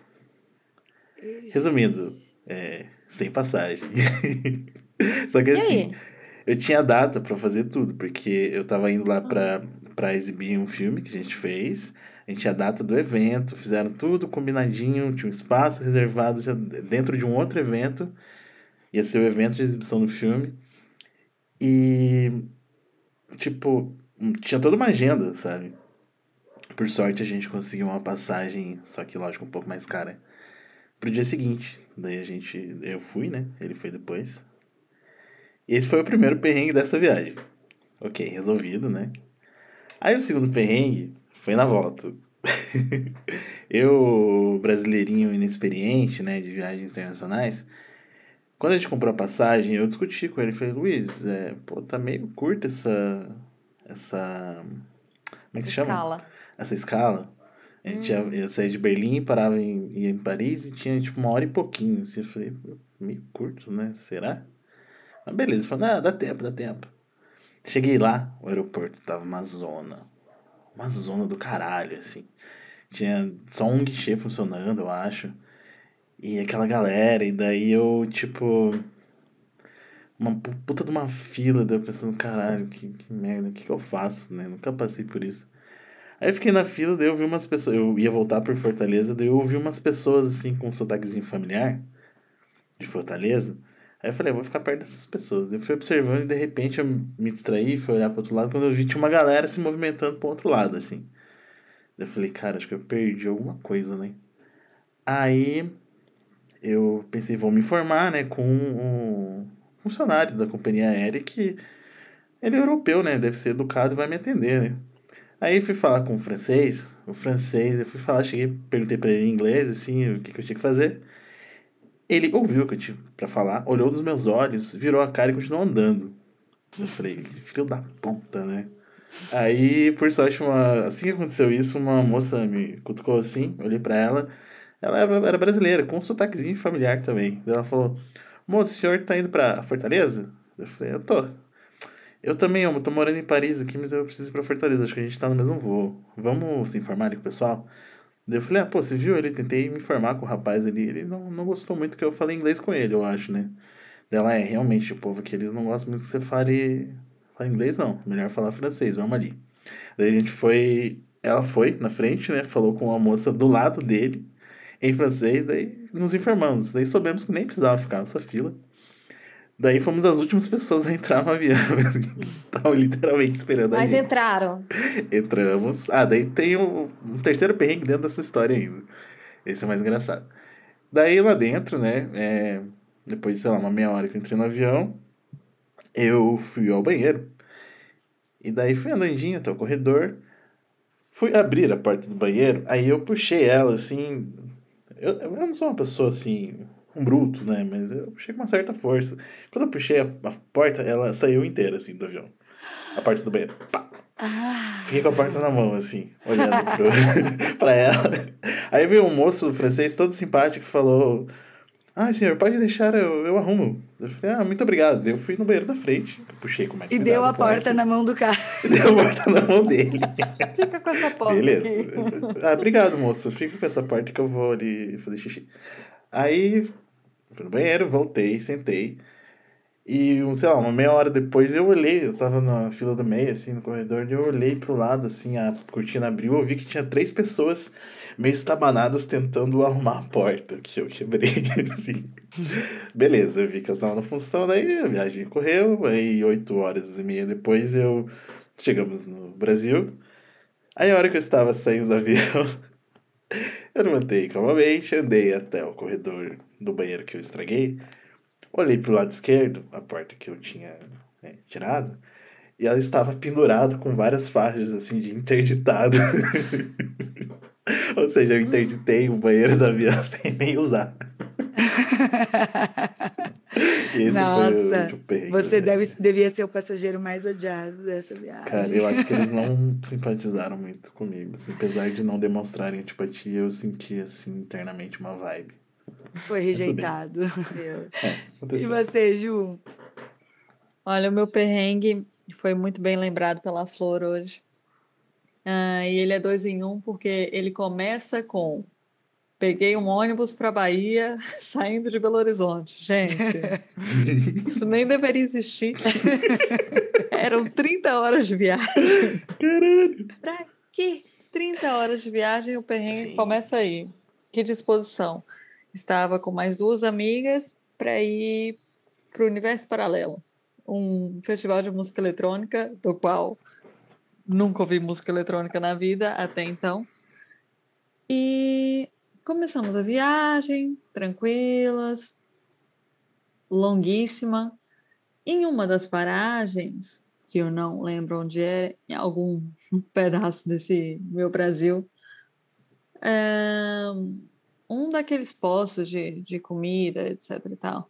Isso. Resumindo, é, sem passagem. Só que assim, eu tinha data para fazer tudo, porque eu tava indo lá para exibir um filme que a gente fez. A gente tinha a data do evento, fizeram tudo combinadinho, tinha um espaço reservado já dentro de um outro evento. Ia ser o evento de exibição do filme. E, tipo, tinha toda uma agenda, sabe? Por sorte a gente conseguiu uma passagem, só que lógico, um pouco mais cara, pro dia seguinte. Daí a gente, eu fui, né? Ele foi depois. E esse foi o primeiro perrengue dessa viagem. Ok, resolvido, né? Aí o segundo perrengue foi na volta. eu, brasileirinho inexperiente, né, de viagens internacionais, quando a gente comprou a passagem, eu discuti com ele, falei, Luiz, é, pô, tá meio curta essa, essa, como é que se chama? Escala. Essa escala. A gente hum. ia, ia sair de Berlim, parava em, ia em Paris e tinha, tipo, uma hora e pouquinho, assim, eu falei, meio curto, né, será? Mas beleza, ele falou, não, dá tempo, dá tempo. Cheguei lá, o aeroporto estava uma zona, uma zona do caralho, assim. Tinha só um guichê funcionando, eu acho. E aquela galera, e daí eu, tipo. Uma puta de uma fila, daí eu pensando, caralho, que, que merda, o que, que eu faço, né? Nunca passei por isso. Aí eu fiquei na fila, daí eu vi umas pessoas. Eu ia voltar por Fortaleza, daí eu ouvi umas pessoas assim com um sotaquezinho familiar de Fortaleza. Aí eu falei, eu vou ficar perto dessas pessoas. Eu fui observando e de repente eu me distraí, fui olhar pro outro lado, quando eu vi tinha uma galera se movimentando pro outro lado, assim. Eu falei, cara, acho que eu perdi alguma coisa, né? Aí eu pensei, vou me informar, né, com um funcionário da companhia aérea que ele é europeu, né, deve ser educado e vai me atender, né? Aí fui falar com o francês, o francês, eu fui falar, cheguei, perguntei para ele em inglês, assim, o que, que eu tinha que fazer. Ele ouviu o que eu tinha pra falar, olhou nos meus olhos, virou a cara e continuou andando. Eu falei, filho da puta, né? Aí, por sorte, uma... assim que aconteceu isso, uma moça me cutucou assim, olhei para ela. Ela era brasileira, com um sotaquezinho familiar também. Ela falou: Moço, o senhor tá indo pra Fortaleza? Eu falei: Eu tô. Eu também, eu tô morando em Paris aqui, mas eu preciso ir pra Fortaleza. Acho que a gente tá no mesmo voo. Vamos se informar ali com o pessoal? Daí eu falei, ah, pô, você viu ele? Tentei me informar com o rapaz ali. Ele não, não gostou muito que eu falei inglês com ele, eu acho, né? Dela é, realmente, o povo aqui, eles não gostam muito que você fale, fale inglês, não. Melhor falar francês, vamos ali. Daí a gente foi. Ela foi na frente, né? Falou com a moça do lado dele, em francês, daí nos informamos. Daí soubemos que nem precisava ficar nessa fila. Daí fomos as últimas pessoas a entrar no avião. Estavam literalmente esperando Mas entraram. Entramos. Ah, daí tem um, um, terceiro perrengue dentro dessa história ainda. Esse é mais engraçado. Daí lá dentro, né? É, depois de, sei lá, uma meia hora que eu entrei no avião, eu fui ao banheiro. E daí fui andandinho até o corredor. Fui abrir a porta do banheiro, aí eu puxei ela assim. Eu, eu não sou uma pessoa assim um bruto, né? Mas eu puxei com uma certa força. Quando eu puxei a, a porta, ela saiu inteira, assim, do avião. A porta do banheiro. Pá. Ah. Fiquei com a porta na mão, assim, olhando pro, pra ela. Aí veio um moço francês todo simpático que falou: Ah, senhor, pode deixar, eu, eu arrumo. Eu falei: Ah, muito obrigado. Eu fui no banheiro da frente, puxei com mais E deu a porta na mão do cara. Deu a porta na mão dele. Fica com essa porta. Beleza. Ah, obrigado, moço. Fica com essa porta que eu vou ali fazer xixi. Aí fui no banheiro, voltei, sentei. E, sei lá, uma meia hora depois eu olhei, eu tava na fila do meio, assim, no corredor, e eu olhei pro lado, assim, a cortina abriu, eu vi que tinha três pessoas meio estabanadas tentando arrumar a porta, que eu quebrei, assim. Beleza, eu vi que elas estavam na função, daí a viagem correu, aí oito horas e meia depois eu... Chegamos no Brasil, aí a hora que eu estava saindo do avião, eu levantei calmamente, andei até o corredor do banheiro que eu estraguei, Olhei para o lado esquerdo, a porta que eu tinha né, tirado, e ela estava pendurada com várias faixas assim de interditado. Ou seja, eu interditei o banheiro da avião sem nem usar. Nossa, tipo, você deve, devia ser o passageiro mais odiado dessa viagem. Cara, eu acho que eles não simpatizaram muito comigo. Assim, apesar de não demonstrarem antipatia, eu senti assim, internamente uma vibe. Foi rejeitado. É, e você, Ju? Olha, o meu perrengue foi muito bem lembrado pela Flor hoje. Ah, e ele é dois em um, porque ele começa com peguei um ônibus para Bahia saindo de Belo Horizonte. Gente, isso nem deveria existir. Eram 30 horas de viagem. Caralho! Pra quê? 30 horas de viagem, o perrengue Sim. começa aí. Que disposição estava com mais duas amigas para ir para o Universo Paralelo, um festival de música eletrônica, do qual nunca ouvi música eletrônica na vida até então. E começamos a viagem, tranquilas, longuíssima. Em uma das paragens, que eu não lembro onde é, em algum pedaço desse meu Brasil, é, um daqueles postos de, de comida, etc e tal.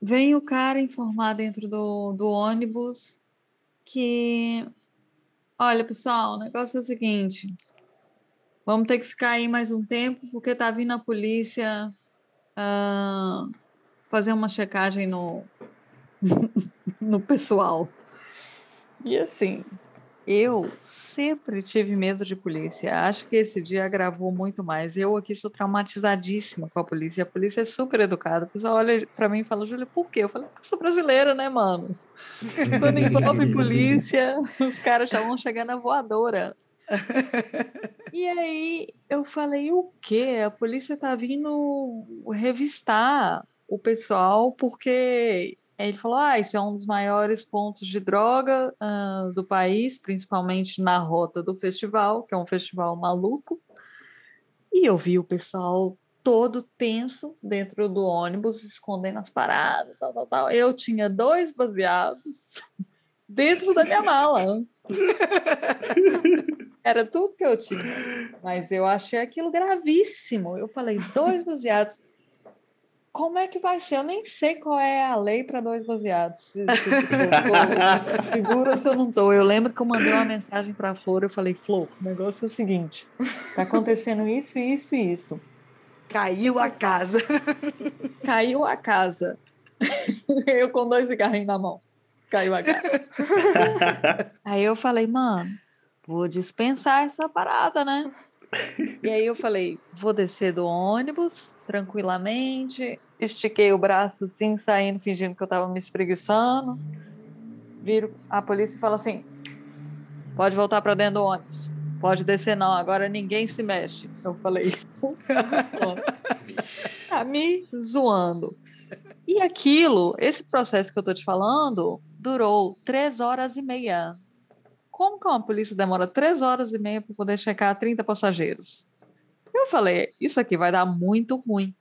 Vem o cara informar dentro do, do ônibus que, olha, pessoal, o negócio é o seguinte, vamos ter que ficar aí mais um tempo porque tá vindo a polícia uh, fazer uma checagem no, no pessoal. E assim, eu sempre tive medo de polícia. Acho que esse dia agravou muito mais. Eu aqui sou traumatizadíssima com a polícia. A polícia é super educada. O pessoal olha para mim e fala, Júlia, por quê? Eu falei, porque eu sou brasileira, né, mano? Quando envolve polícia, os caras já vão chegar na voadora. E aí eu falei, o quê? A polícia tá vindo revistar o pessoal porque ele falou: ah, isso é um dos maiores pontos de droga uh, do país, principalmente na rota do festival, que é um festival maluco. E eu vi o pessoal todo tenso dentro do ônibus, escondendo as paradas, tal, tal, tal. Eu tinha dois baseados dentro da minha mala. Era tudo que eu tinha. Mas eu achei aquilo gravíssimo. Eu falei, dois baseados como é que vai ser? Eu nem sei qual é a lei para dois baseados. Se, se, se, segura se eu não estou. Eu lembro que eu mandei uma mensagem para a Flor. Eu falei, Flor, o negócio é o seguinte: tá acontecendo isso, isso e isso. Caiu a casa. Caiu a casa. Eu com dois cigarrinhos na mão. Caiu a casa. Aí eu falei, mano, vou dispensar essa parada, né? E aí eu falei, vou descer do ônibus tranquilamente, estiquei o braço assim, saindo, fingindo que eu estava me espreguiçando. Viro a polícia e fala assim: pode voltar para dentro do ônibus. Pode descer, não, agora ninguém se mexe. Eu falei, tá me zoando. E aquilo, esse processo que eu tô te falando, durou três horas e meia como que uma polícia demora três horas e meia para poder checar 30 passageiros? Eu falei, isso aqui vai dar muito ruim.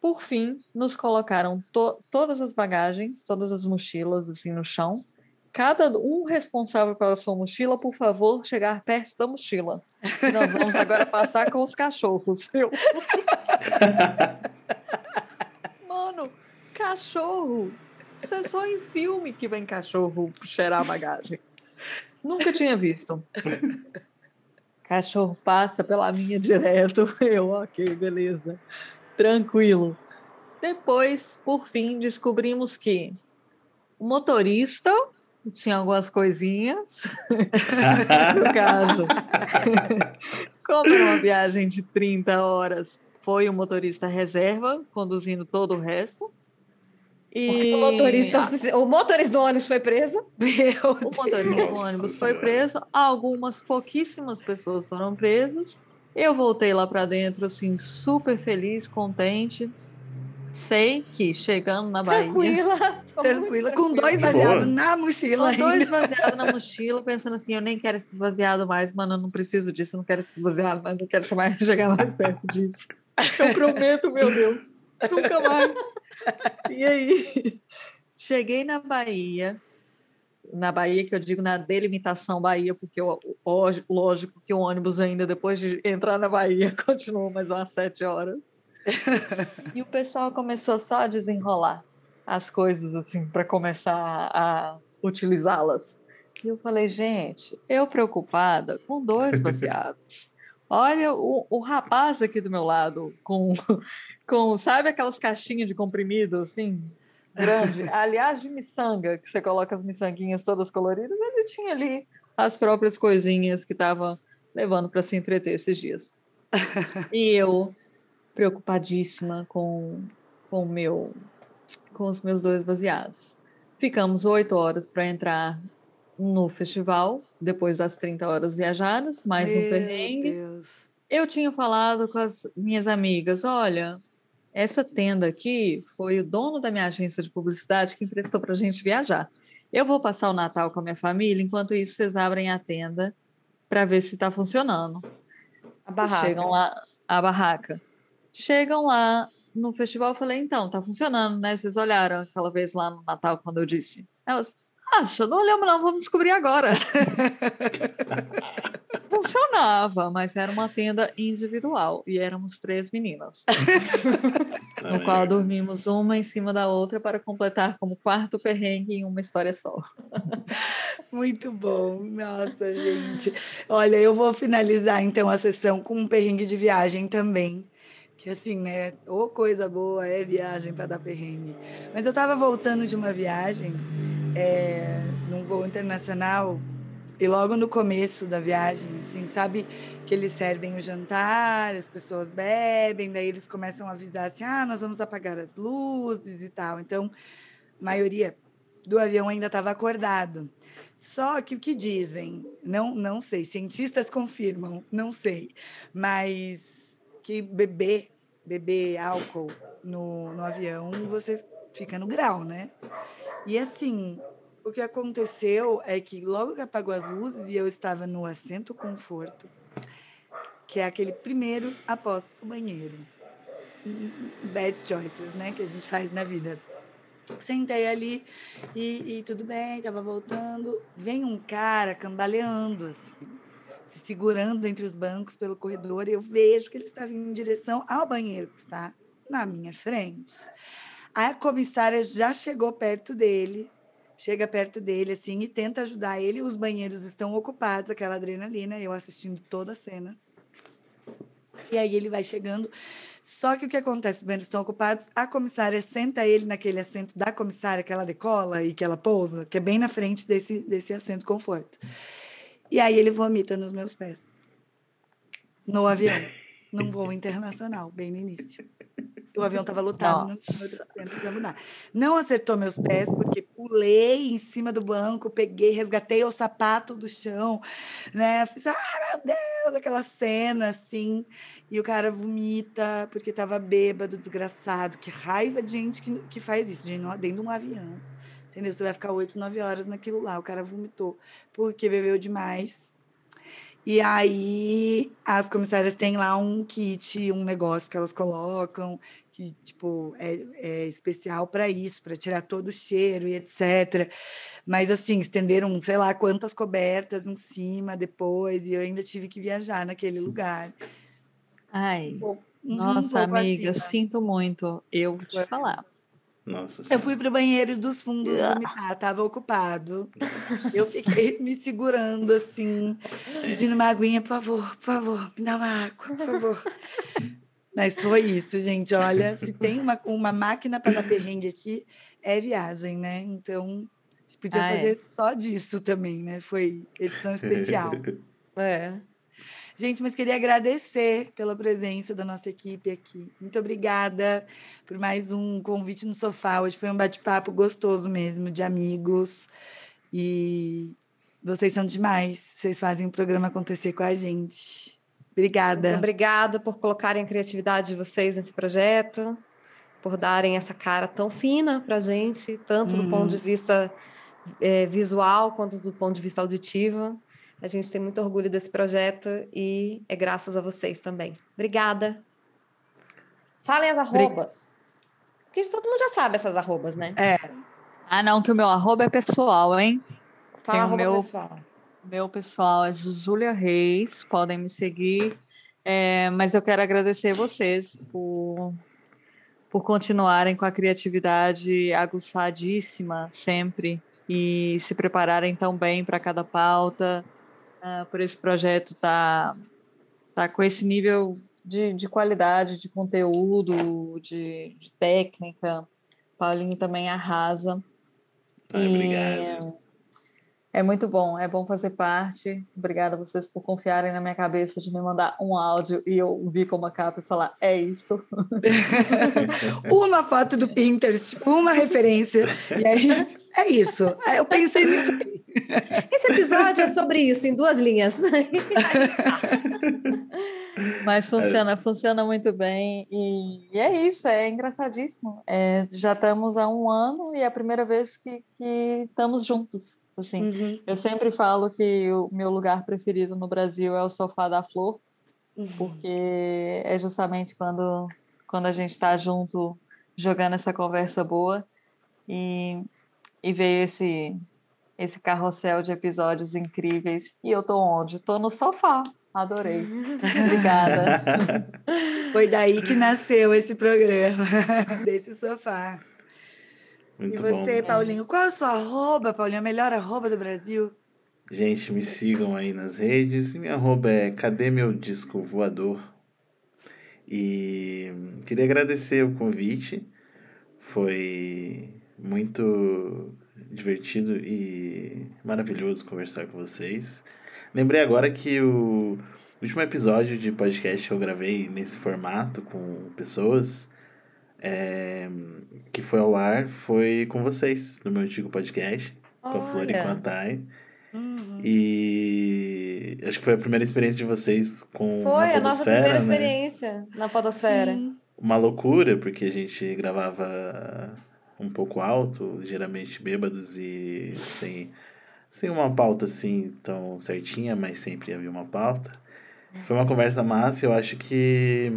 Por fim, nos colocaram to todas as bagagens, todas as mochilas assim no chão. Cada um responsável pela sua mochila, por favor, chegar perto da mochila. Nós vamos agora passar com os cachorros. Eu... Mano, cachorro. Isso é só em filme que vem cachorro cheirar a bagagem. Nunca tinha visto. Cachorro passa pela minha direto. Eu, ok, beleza. Tranquilo. Depois, por fim, descobrimos que o motorista tinha algumas coisinhas. no caso, como uma viagem de 30 horas, foi o motorista reserva, conduzindo todo o resto. E... O motorista, o motorista do ônibus foi preso. Meu o motorista do ônibus foi preso. Algumas pouquíssimas pessoas foram presas. Eu voltei lá para dentro, assim, super feliz, contente. Sei que chegando na Bahia. Tranquila. Tranquila, com dois baseados na mochila. Com dois baseados na mochila, pensando assim: eu nem quero esse esvaziado mais, mano, eu não preciso disso, eu não quero esse esvaziado, mas não quero chamar, chegar mais perto disso. Eu prometo, meu Deus, nunca mais. E aí, cheguei na Bahia, na Bahia, que eu digo na delimitação Bahia, porque eu, lógico que o ônibus ainda, depois de entrar na Bahia, continuou mais umas sete horas. e o pessoal começou só a desenrolar as coisas, assim, para começar a utilizá-las. E eu falei, gente, eu preocupada com dois baseados. Olha o, o rapaz aqui do meu lado, com, com, sabe aquelas caixinhas de comprimido, assim, grande? Aliás, de miçanga, que você coloca as miçanguinhas todas coloridas, ele tinha ali as próprias coisinhas que estava levando para se entreter esses dias. E eu, preocupadíssima com, com, meu, com os meus dois baseados. Ficamos oito horas para entrar no festival, depois das 30 horas viajadas, mais Meu um perrengue. Deus. Eu tinha falado com as minhas amigas: olha, essa tenda aqui foi o dono da minha agência de publicidade que emprestou para a gente viajar. Eu vou passar o Natal com a minha família, enquanto isso vocês abrem a tenda para ver se está funcionando. A barraca. Chegam lá, a barraca. Chegam lá no festival, eu falei, então, tá funcionando, né? Vocês olharam aquela vez lá no Natal quando eu disse. Elas, Acha, não olhamos não, vamos descobrir agora. Funcionava, mas era uma tenda individual e éramos três meninas. no qual dormimos uma em cima da outra para completar como quarto perrengue em uma história só. Muito bom, nossa gente. Olha, eu vou finalizar então a sessão com um perrengue de viagem também. Que assim, né? Ou coisa boa é viagem para dar perrengue. Mas eu estava voltando de uma viagem é, num voo internacional e logo no começo da viagem, assim, sabe que eles servem o jantar, as pessoas bebem, daí eles começam a avisar assim, ah, nós vamos apagar as luzes e tal. Então, a maioria do avião ainda estava acordado. Só que o que dizem, não, não sei, cientistas confirmam, não sei, mas que beber, beber álcool no, no avião, você fica no grau, né? E assim, o que aconteceu é que logo que apagou as luzes e eu estava no assento conforto, que é aquele primeiro após o banheiro. Bad choices, né? Que a gente faz na vida. Sentei ali e, e tudo bem, estava voltando. Vem um cara cambaleando, assim, se segurando entre os bancos pelo corredor, e eu vejo que ele está vindo em direção ao banheiro que está na minha frente. A comissária já chegou perto dele, chega perto dele assim e tenta ajudar ele. Os banheiros estão ocupados, aquela adrenalina, eu assistindo toda a cena. E aí ele vai chegando. Só que o que acontece? Os banheiros estão ocupados, a comissária senta ele naquele assento da comissária que ela decola e que ela pousa, que é bem na frente desse, desse assento conforto. E aí ele vomita nos meus pés. No avião. Num voo internacional, bem no início. O avião estava lotado, não tinha mudar. Não acertou meus pés, porque pulei em cima do banco, peguei, resgatei o sapato do chão, né? Fiz, ah, meu Deus, aquela cena assim. E o cara vomita porque estava bêbado, desgraçado. Que raiva de gente que, que faz isso, de dentro de um avião. Entendeu? Você vai ficar oito, nove horas naquilo lá. O cara vomitou porque bebeu demais e aí as comissárias têm lá um kit, um negócio que elas colocam, que tipo é, é especial para isso, para tirar todo o cheiro e etc. Mas assim, estenderam, sei lá, quantas cobertas em cima depois, e eu ainda tive que viajar naquele lugar. Ai. Um, nossa, um amiga, assim, sinto muito. Eu vou te falar. Nossa eu fui para o banheiro dos fundos vomitar, estava ocupado. Eu fiquei me segurando assim, pedindo uma aguinha, por favor, por favor, me dá uma água, por favor. Mas foi isso, gente. Olha, se tem uma, uma máquina para dar perrengue aqui, é viagem, né? Então, a gente podia ah, é. fazer é. só disso também, né? Foi edição especial. É. Gente, mas queria agradecer pela presença da nossa equipe aqui. Muito obrigada por mais um convite no sofá. Hoje foi um bate-papo gostoso mesmo, de amigos. E vocês são demais. Vocês fazem o programa acontecer com a gente. Obrigada. Muito obrigada por colocarem a criatividade de vocês nesse projeto, por darem essa cara tão fina para a gente, tanto do ponto de Uhum. vista é, visual quanto do ponto de vista auditivo. A gente tem muito orgulho desse projeto e é graças a vocês também. Obrigada. Falem as arrobas. Porque todo mundo já sabe essas arrobas, né? É, Ah, não, que o meu arroba é pessoal, hein? Fala Tem o arroba meu- pessoal. Meu pessoal é Júlia Reis, podem me seguir. É, mas eu quero agradecer vocês por, por continuarem com a criatividade aguçadíssima sempre e se prepararem tão bem para cada pauta, ah, por esse projeto tá, tá com esse nível de, de qualidade, de conteúdo, de, de técnica. Paulinho também arrasa. Ai, E obrigado. É muito bom, é bom fazer parte. Obrigada a vocês por confiarem na minha cabeça de me mandar um áudio e eu vir com uma capa e falar: é isto. uma foto do Pinterest, uma referência. E aí, é isso. Aí Eu pensei nisso. Esse episódio é sobre isso, em duas linhas. Mas funciona, funciona muito bem. E, e é isso, é engraçadíssimo. É, já estamos há um ano e é a primeira vez que, que estamos juntos. Assim, Uhum, eu sempre falo que o meu lugar preferido no Brasil é o sofá da flor. uhum. porque é justamente quando, quando a gente está junto jogando essa conversa boa e, e veio esse, esse carrossel de episódios incríveis. E eu tô onde? Tô no sofá. Adorei. Obrigada. Foi daí que nasceu esse programa, desse sofá. Muito e você, bom. Paulinho, qual é a sua arroba, Paulinho? A melhor arroba do Brasil? Gente, me sigam aí nas redes. Minha arroba é Cadê Meu Disco Voador? E queria agradecer o convite. Foi muito divertido e maravilhoso conversar com vocês. Lembrei agora que o último episódio de podcast que eu gravei nesse formato com pessoas é, que foi ao ar foi com vocês, no meu antigo podcast, com a Flor e com a Olha. Thay. Uhum. E acho que foi a primeira experiência de vocês com Foi a nossa primeira né? experiência na Podosfera. Sim. Uma loucura, porque a gente gravava um pouco alto, geralmente bêbados e sem, sem uma pauta assim tão certinha, mas sempre havia uma pauta. Foi uma conversa massa, eu acho que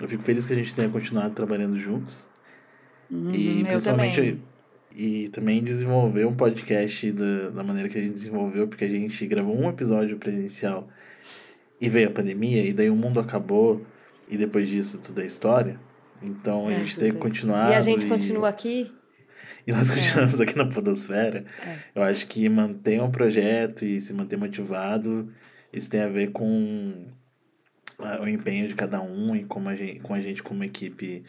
eu fico feliz que a gente tenha continuado trabalhando juntos. Uhum, E principalmente também. e também desenvolver um podcast da, da maneira que a gente desenvolveu, porque a gente gravou um episódio presencial e veio a pandemia, e daí o mundo acabou, e depois disso tudo é história. Então a É, gente teve que é continuar. E a gente continua aqui. E nós continuamos aqui na Podosfera. É. Eu acho que manter um projeto e se manter motivado, isso tem a ver com o empenho de cada um e como a gente, com a gente como equipe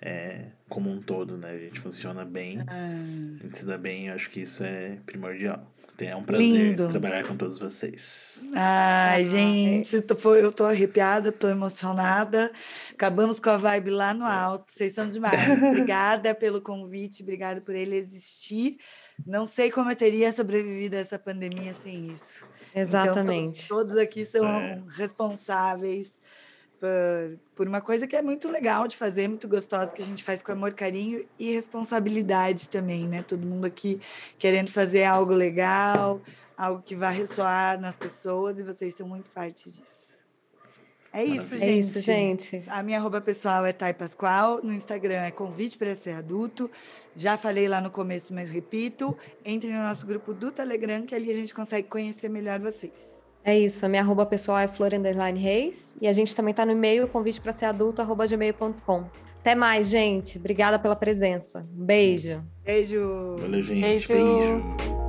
é, como um todo, né? A gente funciona bem, Ah, a gente se dá bem, eu acho que isso é primordial. É um prazer Lindo. trabalhar com todos vocês. Ai, Ah, gente, foi- eu tô arrepiada, tô emocionada. Acabamos com a vibe lá no alto. Vocês são demais. Obrigada pelo convite, obrigada por ele existir. Não sei como eu teria sobrevivido a essa pandemia sem isso. Exatamente. Então, to- todos aqui são É. responsáveis por, por uma coisa que é muito legal de fazer, muito gostosa, que a gente faz com amor, carinho e responsabilidade também, né? Todo mundo aqui querendo fazer algo legal, algo que vai ressoar nas pessoas, e vocês são muito parte disso. É isso, é gente. isso, gente. A minha arroba pessoal é Thay Pascoal, no Instagram é convite para ser adulto. Já falei lá no começo, mas repito, entre no nosso grupo do Telegram, que ali a gente consegue conhecer melhor vocês. É isso. A minha arroba pessoal é Flor Underline Reis. E a gente também tá no e-mail, convite para ser adulto, arroba gmail.com. Até mais, gente. Obrigada pela presença. Um beijo. Beijo! Valeu, gente. Beijo. Beijo.